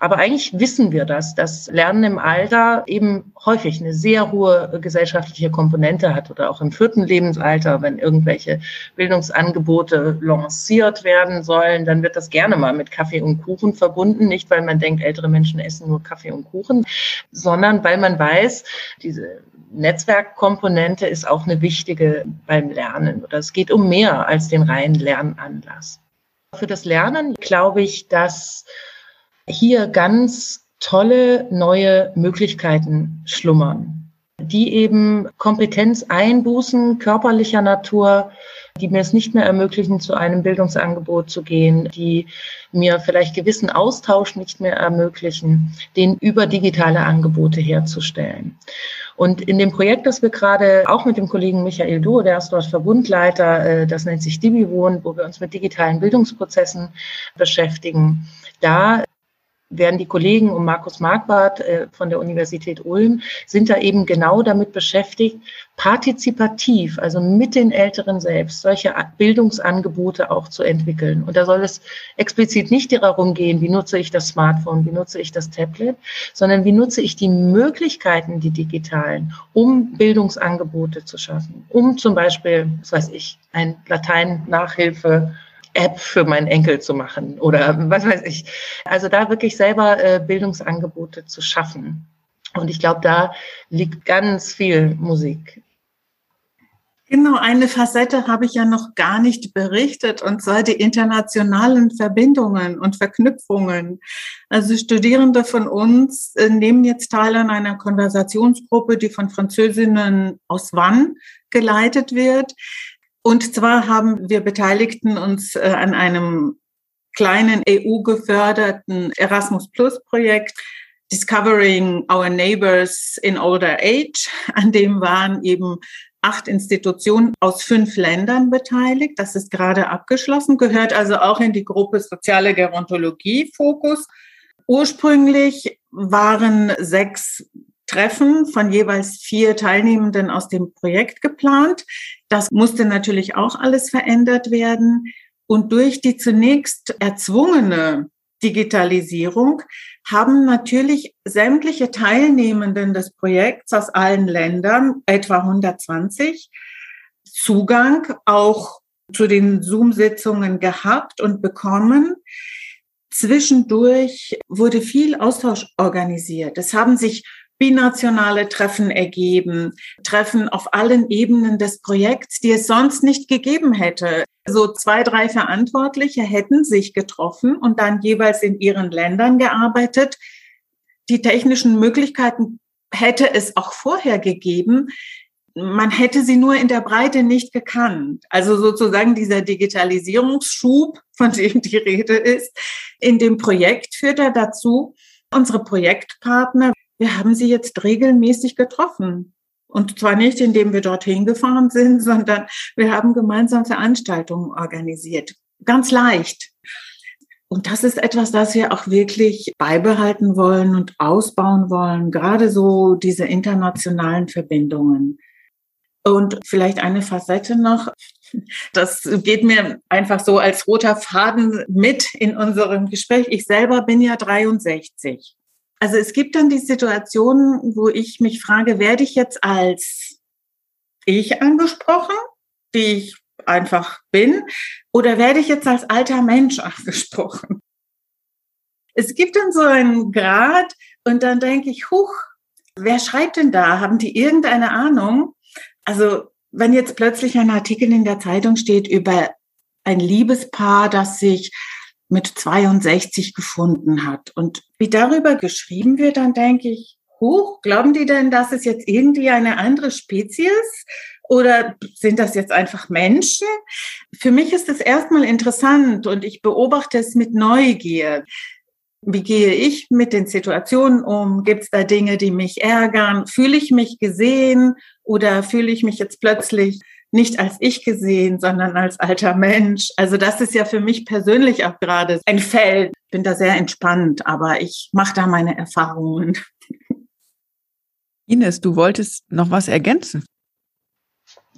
Aber eigentlich wissen wir das, dass Lernen im Alter eben häufig eine sehr hohe gesellschaftliche Komponente hat oder auch im vierten Lebensalter, wenn irgendwelche Bildungsangebote lanciert werden sollen, dann wird das gerne mal mit Kaffee und Kuchen verbunden. Nicht, weil man denkt, ältere Menschen essen nur Kaffee und Kuchen, sondern weil man weiß, diese Netzwerkkomponente ist auch eine wichtige beim Lernen oder es geht um mehr als den reinen Lernanlass. Für das Lernen glaube ich, dass hier ganz tolle neue Möglichkeiten schlummern, die eben Kompetenz einbußen, körperlicher Natur, die mir es nicht mehr ermöglichen, zu einem Bildungsangebot zu gehen, die mir vielleicht gewissen Austausch nicht mehr ermöglichen, den über digitale Angebote herzustellen. Und in dem Projekt, das wir gerade auch mit dem Kollegen Michael Duo, der ist dort Verbundleiter, äh, das nennt sich DibiWohn, wo wir uns mit digitalen Bildungsprozessen beschäftigen, da werden die Kollegen um Markus Marquardt äh, von der Universität Ulm, sind da eben genau damit beschäftigt, partizipativ, also mit den Älteren selbst, solche Bildungsangebote auch zu entwickeln. Und da soll es explizit nicht darum gehen, wie nutze ich das Smartphone, wie nutze ich das Tablet, sondern wie nutze ich die Möglichkeiten, die digitalen, um Bildungsangebote zu schaffen, um zum Beispiel, was weiß ich, ein Latein-Nachhilfe App für meinen Enkel zu machen oder was weiß ich. Also da wirklich selber äh, Bildungsangebote zu schaffen. Und ich glaube, da liegt ganz viel Musik. Genau, eine Facette habe ich ja noch gar nicht berichtet, und zwar die internationalen Verbindungen und Verknüpfungen. Also Studierende von uns äh, nehmen jetzt teil an einer Konversationsgruppe, die von Französinnen aus Wann geleitet wird. Und zwar haben wir Beteiligten uns äh, an einem kleinen EU-geförderten Erasmus Plus Projekt Discovering Our Neighbors in Older Age. An dem waren eben acht Institutionen aus fünf Ländern beteiligt. Das ist gerade abgeschlossen, gehört also auch in die Gruppe Soziale Gerontologie Fokus. Ursprünglich waren sechs Treffen von jeweils vier Teilnehmenden aus dem Projekt geplant. Das musste natürlich auch alles verändert werden. Und durch die zunächst erzwungene Digitalisierung haben natürlich sämtliche Teilnehmenden des Projekts aus allen Ländern, etwa 120, Zugang auch zu den Zoom-Sitzungen gehabt und bekommen. Zwischendurch wurde viel Austausch organisiert. Es haben sich binationale Treffen ergeben, Treffen auf allen Ebenen des Projekts, die es sonst nicht gegeben hätte. So zwei, drei Verantwortliche hätten sich getroffen und dann jeweils in ihren Ländern gearbeitet. Die technischen Möglichkeiten hätte es auch vorher gegeben. Man hätte sie nur in der Breite nicht gekannt. Also sozusagen dieser Digitalisierungsschub, von dem die Rede ist, in dem Projekt führt er dazu, unsere Projektpartner wir haben sie jetzt regelmäßig getroffen. Und zwar nicht, indem wir dorthin gefahren sind, sondern wir haben gemeinsam Veranstaltungen organisiert. Ganz leicht. Und das ist etwas, das wir auch wirklich beibehalten wollen und ausbauen wollen, gerade so diese internationalen Verbindungen. Und vielleicht eine Facette noch, das geht mir einfach so als roter Faden mit in unserem Gespräch. Ich selber bin ja 63. Also es gibt dann die Situation, wo ich mich frage, werde ich jetzt als ich angesprochen, die ich einfach bin, oder werde ich jetzt als alter Mensch angesprochen? Es gibt dann so einen Grad und dann denke ich, huch, wer schreibt denn da? Haben die irgendeine Ahnung? Also wenn jetzt plötzlich ein Artikel in der Zeitung steht über ein Liebespaar, das sich mit 62 gefunden hat. Und wie darüber geschrieben wird, dann denke ich, hoch, glauben die denn, das ist jetzt irgendwie eine andere Spezies? Oder sind das jetzt einfach Menschen? Für mich ist es erstmal interessant und ich beobachte es mit Neugier. Wie gehe ich mit den Situationen um? Gibt es da Dinge, die mich ärgern? Fühle ich mich gesehen oder fühle ich mich jetzt plötzlich nicht als ich gesehen, sondern als alter Mensch. Also das ist ja für mich persönlich auch gerade ein Feld. Ich bin da sehr entspannt, aber ich mache da meine Erfahrungen. Ines, du wolltest noch was ergänzen.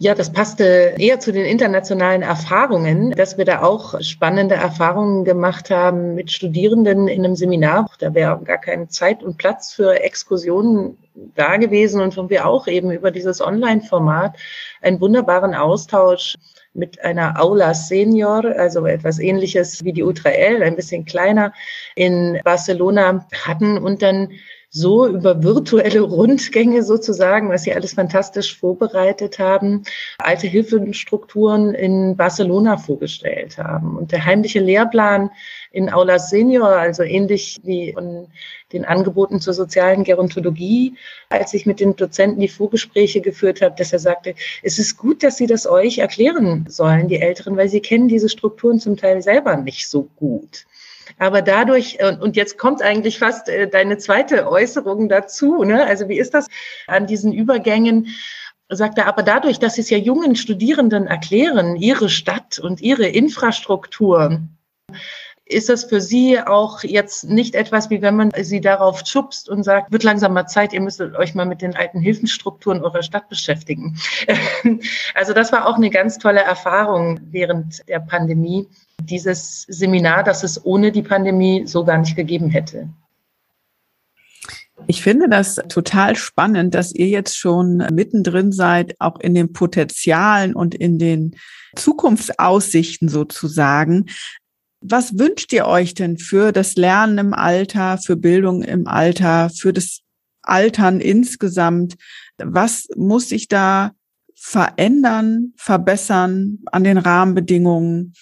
Ja, das passte eher zu den internationalen Erfahrungen, dass wir da auch spannende Erfahrungen gemacht haben mit Studierenden in einem Seminar. Da wäre gar keine Zeit und Platz für Exkursionen da gewesen und haben wir auch eben über dieses Online-Format einen wunderbaren Austausch mit einer Aula Senior, also etwas ähnliches wie die U3L, ein bisschen kleiner, in Barcelona hatten und dann so über virtuelle Rundgänge sozusagen, was sie alles fantastisch vorbereitet haben, alte Hilfestrukturen in Barcelona vorgestellt haben. Und der heimliche Lehrplan in Aula Senior, also ähnlich wie von den Angeboten zur sozialen Gerontologie, als ich mit den Dozenten die Vorgespräche geführt habe, dass er sagte, es ist gut, dass Sie das euch erklären sollen, die Älteren, weil Sie kennen diese Strukturen zum Teil selber nicht so gut. Aber dadurch, und jetzt kommt eigentlich fast äh, deine zweite Äußerung dazu, ne? also wie ist das an diesen Übergängen? sagt er, aber dadurch, dass sie es ja jungen Studierenden erklären, ihre Stadt und ihre Infrastruktur, ist das für Sie auch jetzt nicht etwas, wie wenn man Sie darauf schubst und sagt, wird langsam mal Zeit, ihr müsst euch mal mit den alten Hilfenstrukturen eurer Stadt beschäftigen. Also das war auch eine ganz tolle Erfahrung während der Pandemie, dieses Seminar, das es ohne die Pandemie so gar nicht gegeben hätte. Ich finde das total spannend, dass ihr jetzt schon mittendrin seid, auch in den Potenzialen und in den Zukunftsaussichten sozusagen. Was wünscht ihr euch denn für das Lernen im Alter, für Bildung im Alter, für das Altern insgesamt? Was muss sich da verändern, verbessern an den Rahmenbedingungen?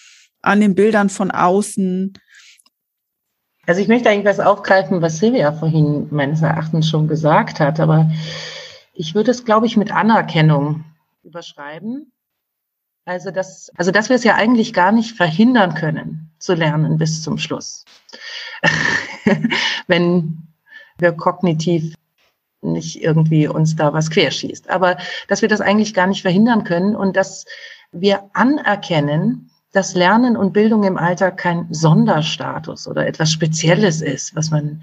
An den Bildern von außen? Also ich möchte eigentlich was aufgreifen, was Silvia vorhin meines Erachtens schon gesagt hat, aber ich würde es, glaube ich, mit Anerkennung überschreiben. Also, dass, also, dass wir es ja eigentlich gar nicht verhindern können, zu lernen bis zum Schluss. Wenn wir kognitiv nicht irgendwie uns da was querschießt. Aber dass wir das eigentlich gar nicht verhindern können und dass wir anerkennen, dass Lernen und Bildung im Alter kein Sonderstatus oder etwas Spezielles ist, was man,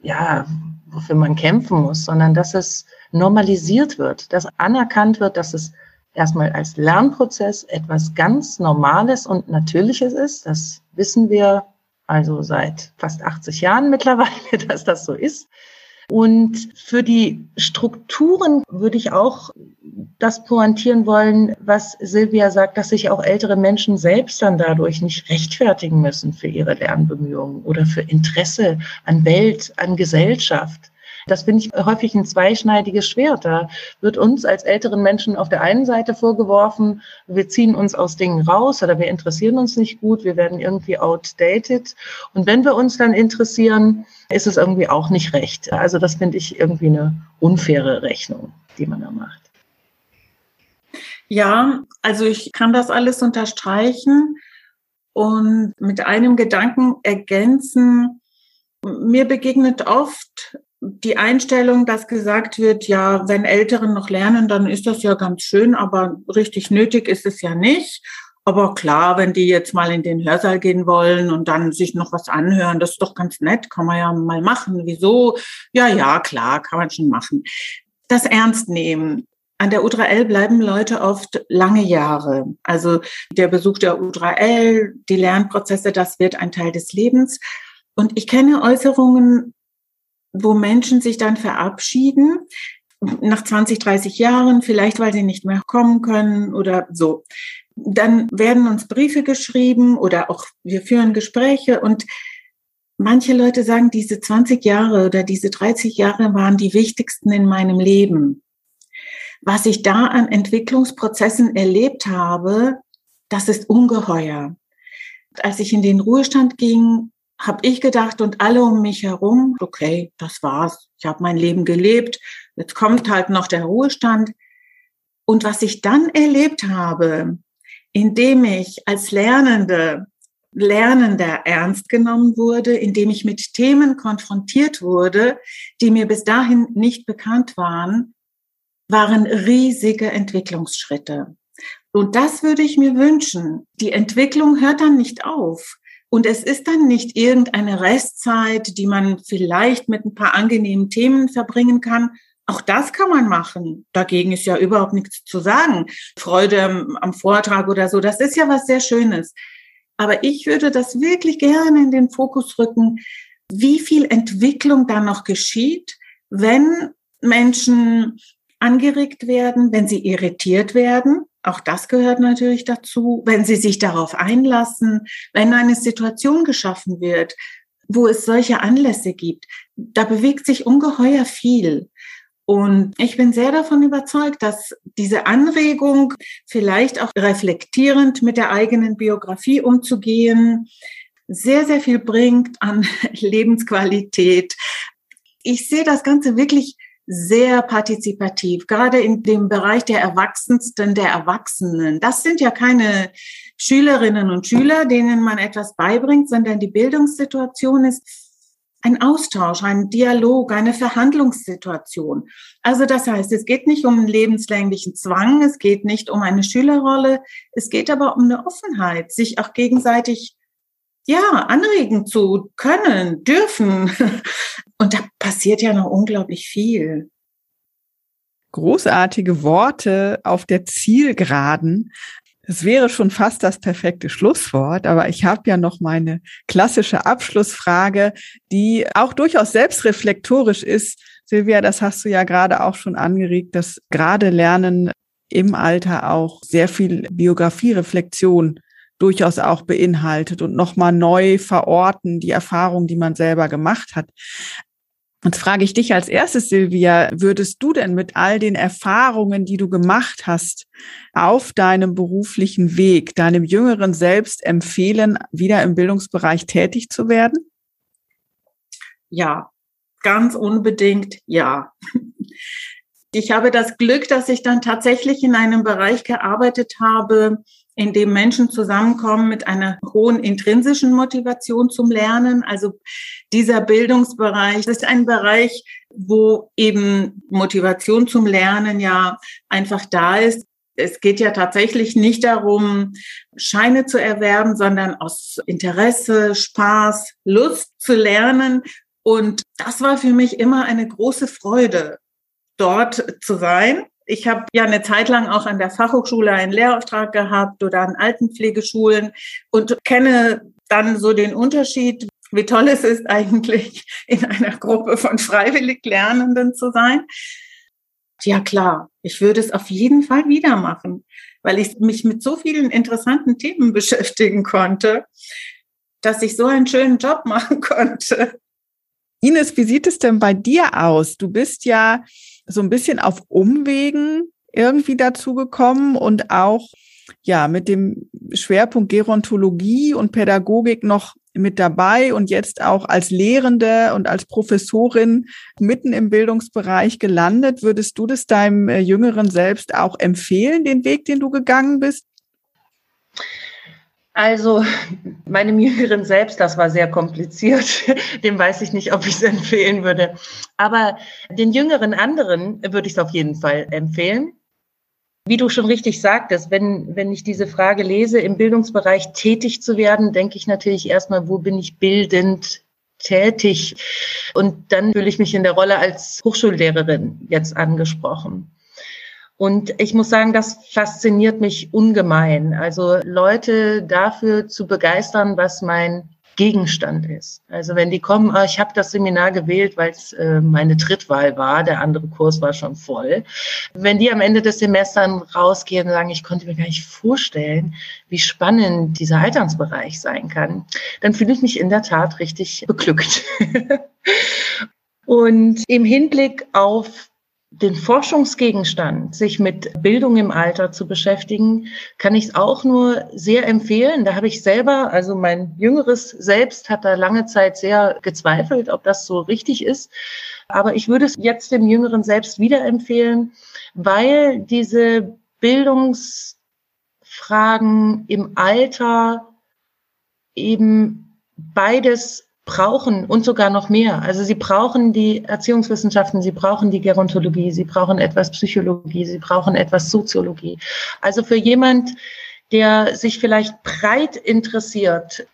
ja, wofür man kämpfen muss, sondern dass es normalisiert wird, dass anerkannt wird, dass es erstmal als Lernprozess etwas ganz Normales und Natürliches ist. Das wissen wir also seit fast 80 Jahren mittlerweile, dass das so ist. Und für die Strukturen würde ich auch das pointieren wollen, was Silvia sagt, dass sich auch ältere Menschen selbst dann dadurch nicht rechtfertigen müssen für ihre Lernbemühungen oder für Interesse an Welt, an Gesellschaft. Das finde ich häufig ein zweischneidiges Schwert. Da wird uns als älteren Menschen auf der einen Seite vorgeworfen, wir ziehen uns aus Dingen raus oder wir interessieren uns nicht gut, wir werden irgendwie outdated. Und wenn wir uns dann interessieren, ist es irgendwie auch nicht recht. Also das finde ich irgendwie eine unfaire Rechnung, die man da macht. Ja, also ich kann das alles unterstreichen und mit einem Gedanken ergänzen. Mir begegnet oft die Einstellung, dass gesagt wird, ja, wenn Älteren noch lernen, dann ist das ja ganz schön, aber richtig nötig ist es ja nicht. Aber klar, wenn die jetzt mal in den Hörsaal gehen wollen und dann sich noch was anhören, das ist doch ganz nett, kann man ja mal machen. Wieso? Ja, ja, klar, kann man schon machen. Das ernst nehmen. An der U3L bleiben Leute oft lange Jahre. Also der Besuch der U3L, die Lernprozesse, das wird ein Teil des Lebens. Und ich kenne Äußerungen wo Menschen sich dann verabschieden nach 20, 30 Jahren, vielleicht weil sie nicht mehr kommen können oder so. Dann werden uns Briefe geschrieben oder auch wir führen Gespräche und manche Leute sagen, diese 20 Jahre oder diese 30 Jahre waren die wichtigsten in meinem Leben. Was ich da an Entwicklungsprozessen erlebt habe, das ist ungeheuer. Als ich in den Ruhestand ging, habe ich gedacht und alle um mich herum, okay, das war's. Ich habe mein Leben gelebt. Jetzt kommt halt noch der Ruhestand. Und was ich dann erlebt habe, indem ich als Lernende, Lernender ernst genommen wurde, indem ich mit Themen konfrontiert wurde, die mir bis dahin nicht bekannt waren, waren riesige Entwicklungsschritte. Und das würde ich mir wünschen. Die Entwicklung hört dann nicht auf. Und es ist dann nicht irgendeine Restzeit, die man vielleicht mit ein paar angenehmen Themen verbringen kann. Auch das kann man machen. Dagegen ist ja überhaupt nichts zu sagen. Freude am Vortrag oder so, das ist ja was sehr Schönes. Aber ich würde das wirklich gerne in den Fokus rücken, wie viel Entwicklung da noch geschieht, wenn Menschen angeregt werden, wenn sie irritiert werden. Auch das gehört natürlich dazu, wenn sie sich darauf einlassen, wenn eine Situation geschaffen wird, wo es solche Anlässe gibt. Da bewegt sich ungeheuer viel. Und ich bin sehr davon überzeugt, dass diese Anregung, vielleicht auch reflektierend mit der eigenen Biografie umzugehen, sehr, sehr viel bringt an Lebensqualität. Ich sehe das Ganze wirklich sehr partizipativ, gerade in dem Bereich der Erwachsensten der Erwachsenen. Das sind ja keine Schülerinnen und Schüler, denen man etwas beibringt, sondern die Bildungssituation ist ein Austausch, ein Dialog, eine Verhandlungssituation. Also das heißt, es geht nicht um einen lebenslänglichen Zwang, es geht nicht um eine Schülerrolle, es geht aber um eine Offenheit, sich auch gegenseitig ja, anregen zu können, dürfen. Und da passiert ja noch unglaublich viel. Großartige Worte auf der Zielgeraden. Es wäre schon fast das perfekte Schlusswort, aber ich habe ja noch meine klassische Abschlussfrage, die auch durchaus selbstreflektorisch ist. Silvia, das hast du ja gerade auch schon angeregt, dass gerade Lernen im Alter auch sehr viel Biografiereflexion durchaus auch beinhaltet und nochmal neu verorten, die Erfahrung, die man selber gemacht hat. Jetzt frage ich dich als erstes, Silvia, würdest du denn mit all den Erfahrungen, die du gemacht hast, auf deinem beruflichen Weg, deinem jüngeren Selbst empfehlen, wieder im Bildungsbereich tätig zu werden? Ja, ganz unbedingt ja. Ich habe das Glück, dass ich dann tatsächlich in einem Bereich gearbeitet habe, in dem Menschen zusammenkommen mit einer hohen intrinsischen Motivation zum Lernen. Also dieser Bildungsbereich ist ein Bereich, wo eben Motivation zum Lernen ja einfach da ist. Es geht ja tatsächlich nicht darum, Scheine zu erwerben, sondern aus Interesse, Spaß, Lust zu lernen. Und das war für mich immer eine große Freude, dort zu sein ich habe ja eine Zeit lang auch an der Fachhochschule einen Lehrauftrag gehabt oder an Altenpflegeschulen und kenne dann so den Unterschied, wie toll es ist eigentlich in einer Gruppe von freiwillig Lernenden zu sein. Ja klar, ich würde es auf jeden Fall wieder machen, weil ich mich mit so vielen interessanten Themen beschäftigen konnte, dass ich so einen schönen Job machen konnte. Ines, wie sieht es denn bei dir aus? Du bist ja so ein bisschen auf Umwegen irgendwie dazu gekommen und auch ja mit dem Schwerpunkt Gerontologie und Pädagogik noch mit dabei und jetzt auch als Lehrende und als Professorin mitten im Bildungsbereich gelandet. Würdest du das deinem äh, Jüngeren selbst auch empfehlen, den Weg, den du gegangen bist? Also meinem Jüngeren selbst, das war sehr kompliziert. Dem weiß ich nicht, ob ich es empfehlen würde. Aber den jüngeren anderen würde ich es auf jeden Fall empfehlen. Wie du schon richtig sagtest, wenn, wenn ich diese Frage lese, im Bildungsbereich tätig zu werden, denke ich natürlich erstmal, wo bin ich bildend tätig? Und dann fühle ich mich in der Rolle als Hochschullehrerin jetzt angesprochen. Und ich muss sagen, das fasziniert mich ungemein. Also Leute dafür zu begeistern, was mein Gegenstand ist. Also wenn die kommen, oh, ich habe das Seminar gewählt, weil es äh, meine Drittwahl war, der andere Kurs war schon voll. Wenn die am Ende des Semesters rausgehen und sagen, ich konnte mir gar nicht vorstellen, wie spannend dieser Alternsbereich sein kann, dann fühle ich mich in der Tat richtig beglückt. und im Hinblick auf den Forschungsgegenstand, sich mit Bildung im Alter zu beschäftigen, kann ich auch nur sehr empfehlen. Da habe ich selber, also mein jüngeres Selbst hat da lange Zeit sehr gezweifelt, ob das so richtig ist. Aber ich würde es jetzt dem jüngeren Selbst wieder empfehlen, weil diese Bildungsfragen im Alter eben beides brauchen und sogar noch mehr. Also sie brauchen die Erziehungswissenschaften, sie brauchen die Gerontologie, sie brauchen etwas Psychologie, sie brauchen etwas Soziologie. Also für jemand, der sich vielleicht breit interessiert,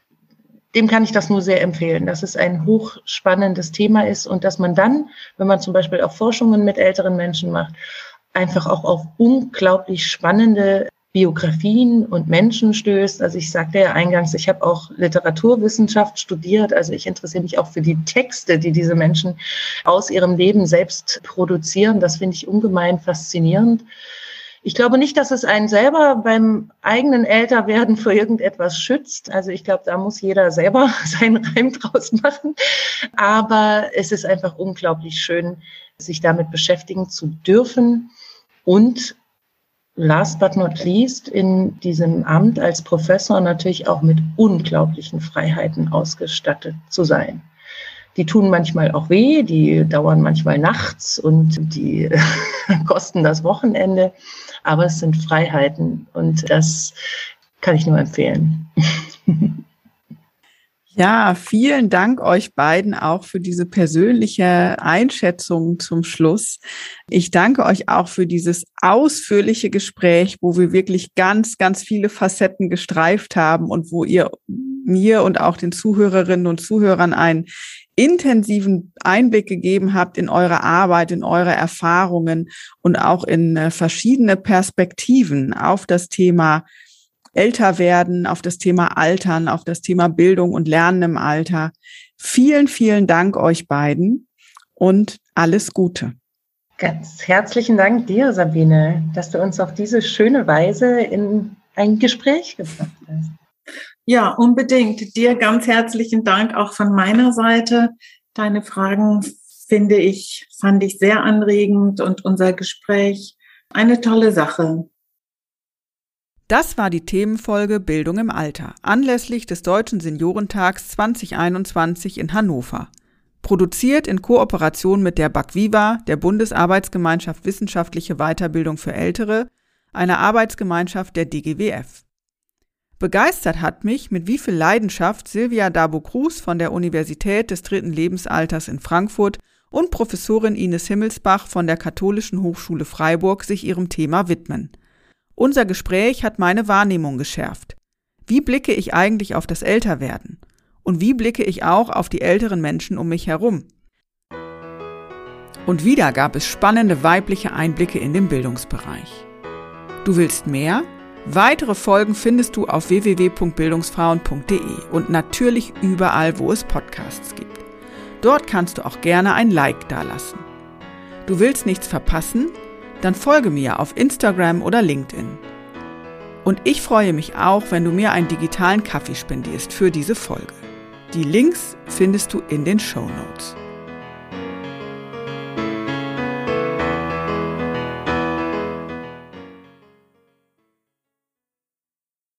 dem kann ich das nur sehr empfehlen, dass es ein hochspannendes Thema ist und dass man dann, wenn man zum Beispiel auch Forschungen mit älteren Menschen macht, einfach auch auf unglaublich spannende Biografien und Menschen stößt. Also ich sagte ja eingangs, ich habe auch Literaturwissenschaft studiert. Also ich interessiere mich auch für die Texte, die diese Menschen aus ihrem Leben selbst produzieren. Das finde ich ungemein faszinierend. Ich glaube nicht, dass es einen selber beim eigenen Älterwerden vor irgendetwas schützt. Also ich glaube, da muss jeder selber seinen Reim draus machen. Aber es ist einfach unglaublich schön, sich damit beschäftigen zu dürfen und last but not least in diesem Amt als Professor natürlich auch mit unglaublichen Freiheiten ausgestattet zu sein. Die tun manchmal auch weh, die dauern manchmal nachts und die kosten das Wochenende, aber es sind Freiheiten und das kann ich nur empfehlen. Ja, vielen Dank euch beiden auch für diese persönliche Einschätzung zum Schluss. Ich danke euch auch für dieses ausführliche Gespräch, wo wir wirklich ganz, ganz viele Facetten gestreift haben und wo ihr mir und auch den Zuhörerinnen und Zuhörern einen intensiven Einblick gegeben habt in eure Arbeit, in eure Erfahrungen und auch in äh, verschiedene Perspektiven auf das Thema älter werden, auf das Thema Altern, auf das Thema Bildung und Lernen im Alter. Vielen, vielen Dank euch beiden und alles Gute. Ganz herzlichen Dank dir, Sabine, dass du uns auf diese schöne Weise in ein Gespräch gebracht hast. Ja, unbedingt. Dir ganz herzlichen Dank auch von meiner Seite. Deine Fragen finde ich, fand ich sehr anregend und unser Gespräch eine tolle Sache. Das war die Themenfolge Bildung im Alter anlässlich des Deutschen Seniorentags 2021 in Hannover. Produziert in Kooperation mit der BAKVIVA, der Bundesarbeitsgemeinschaft Wissenschaftliche Weiterbildung für Ältere, einer Arbeitsgemeinschaft der DGWF. Begeistert hat mich, mit wie viel Leidenschaft Silvia Dabo-Cruz von der Universität des dritten Lebensalters in Frankfurt und Professorin Ines Himmelsbach von der Katholischen Hochschule Freiburg sich ihrem Thema widmen. Unser Gespräch hat meine Wahrnehmung geschärft. Wie blicke ich eigentlich auf das Älterwerden? Und wie blicke ich auch auf die älteren Menschen um mich herum? Und wieder gab es spannende weibliche Einblicke in den Bildungsbereich. Du willst mehr? Weitere Folgen findest du auf www.bildungsfrauen.de und natürlich überall, wo es Podcasts gibt. Dort kannst du auch gerne ein Like dalassen. Du willst nichts verpassen? Dann folge mir auf Instagram oder LinkedIn. Und ich freue mich auch, wenn du mir einen digitalen Kaffee spendierst für diese Folge. Die Links findest du in den Show Notes.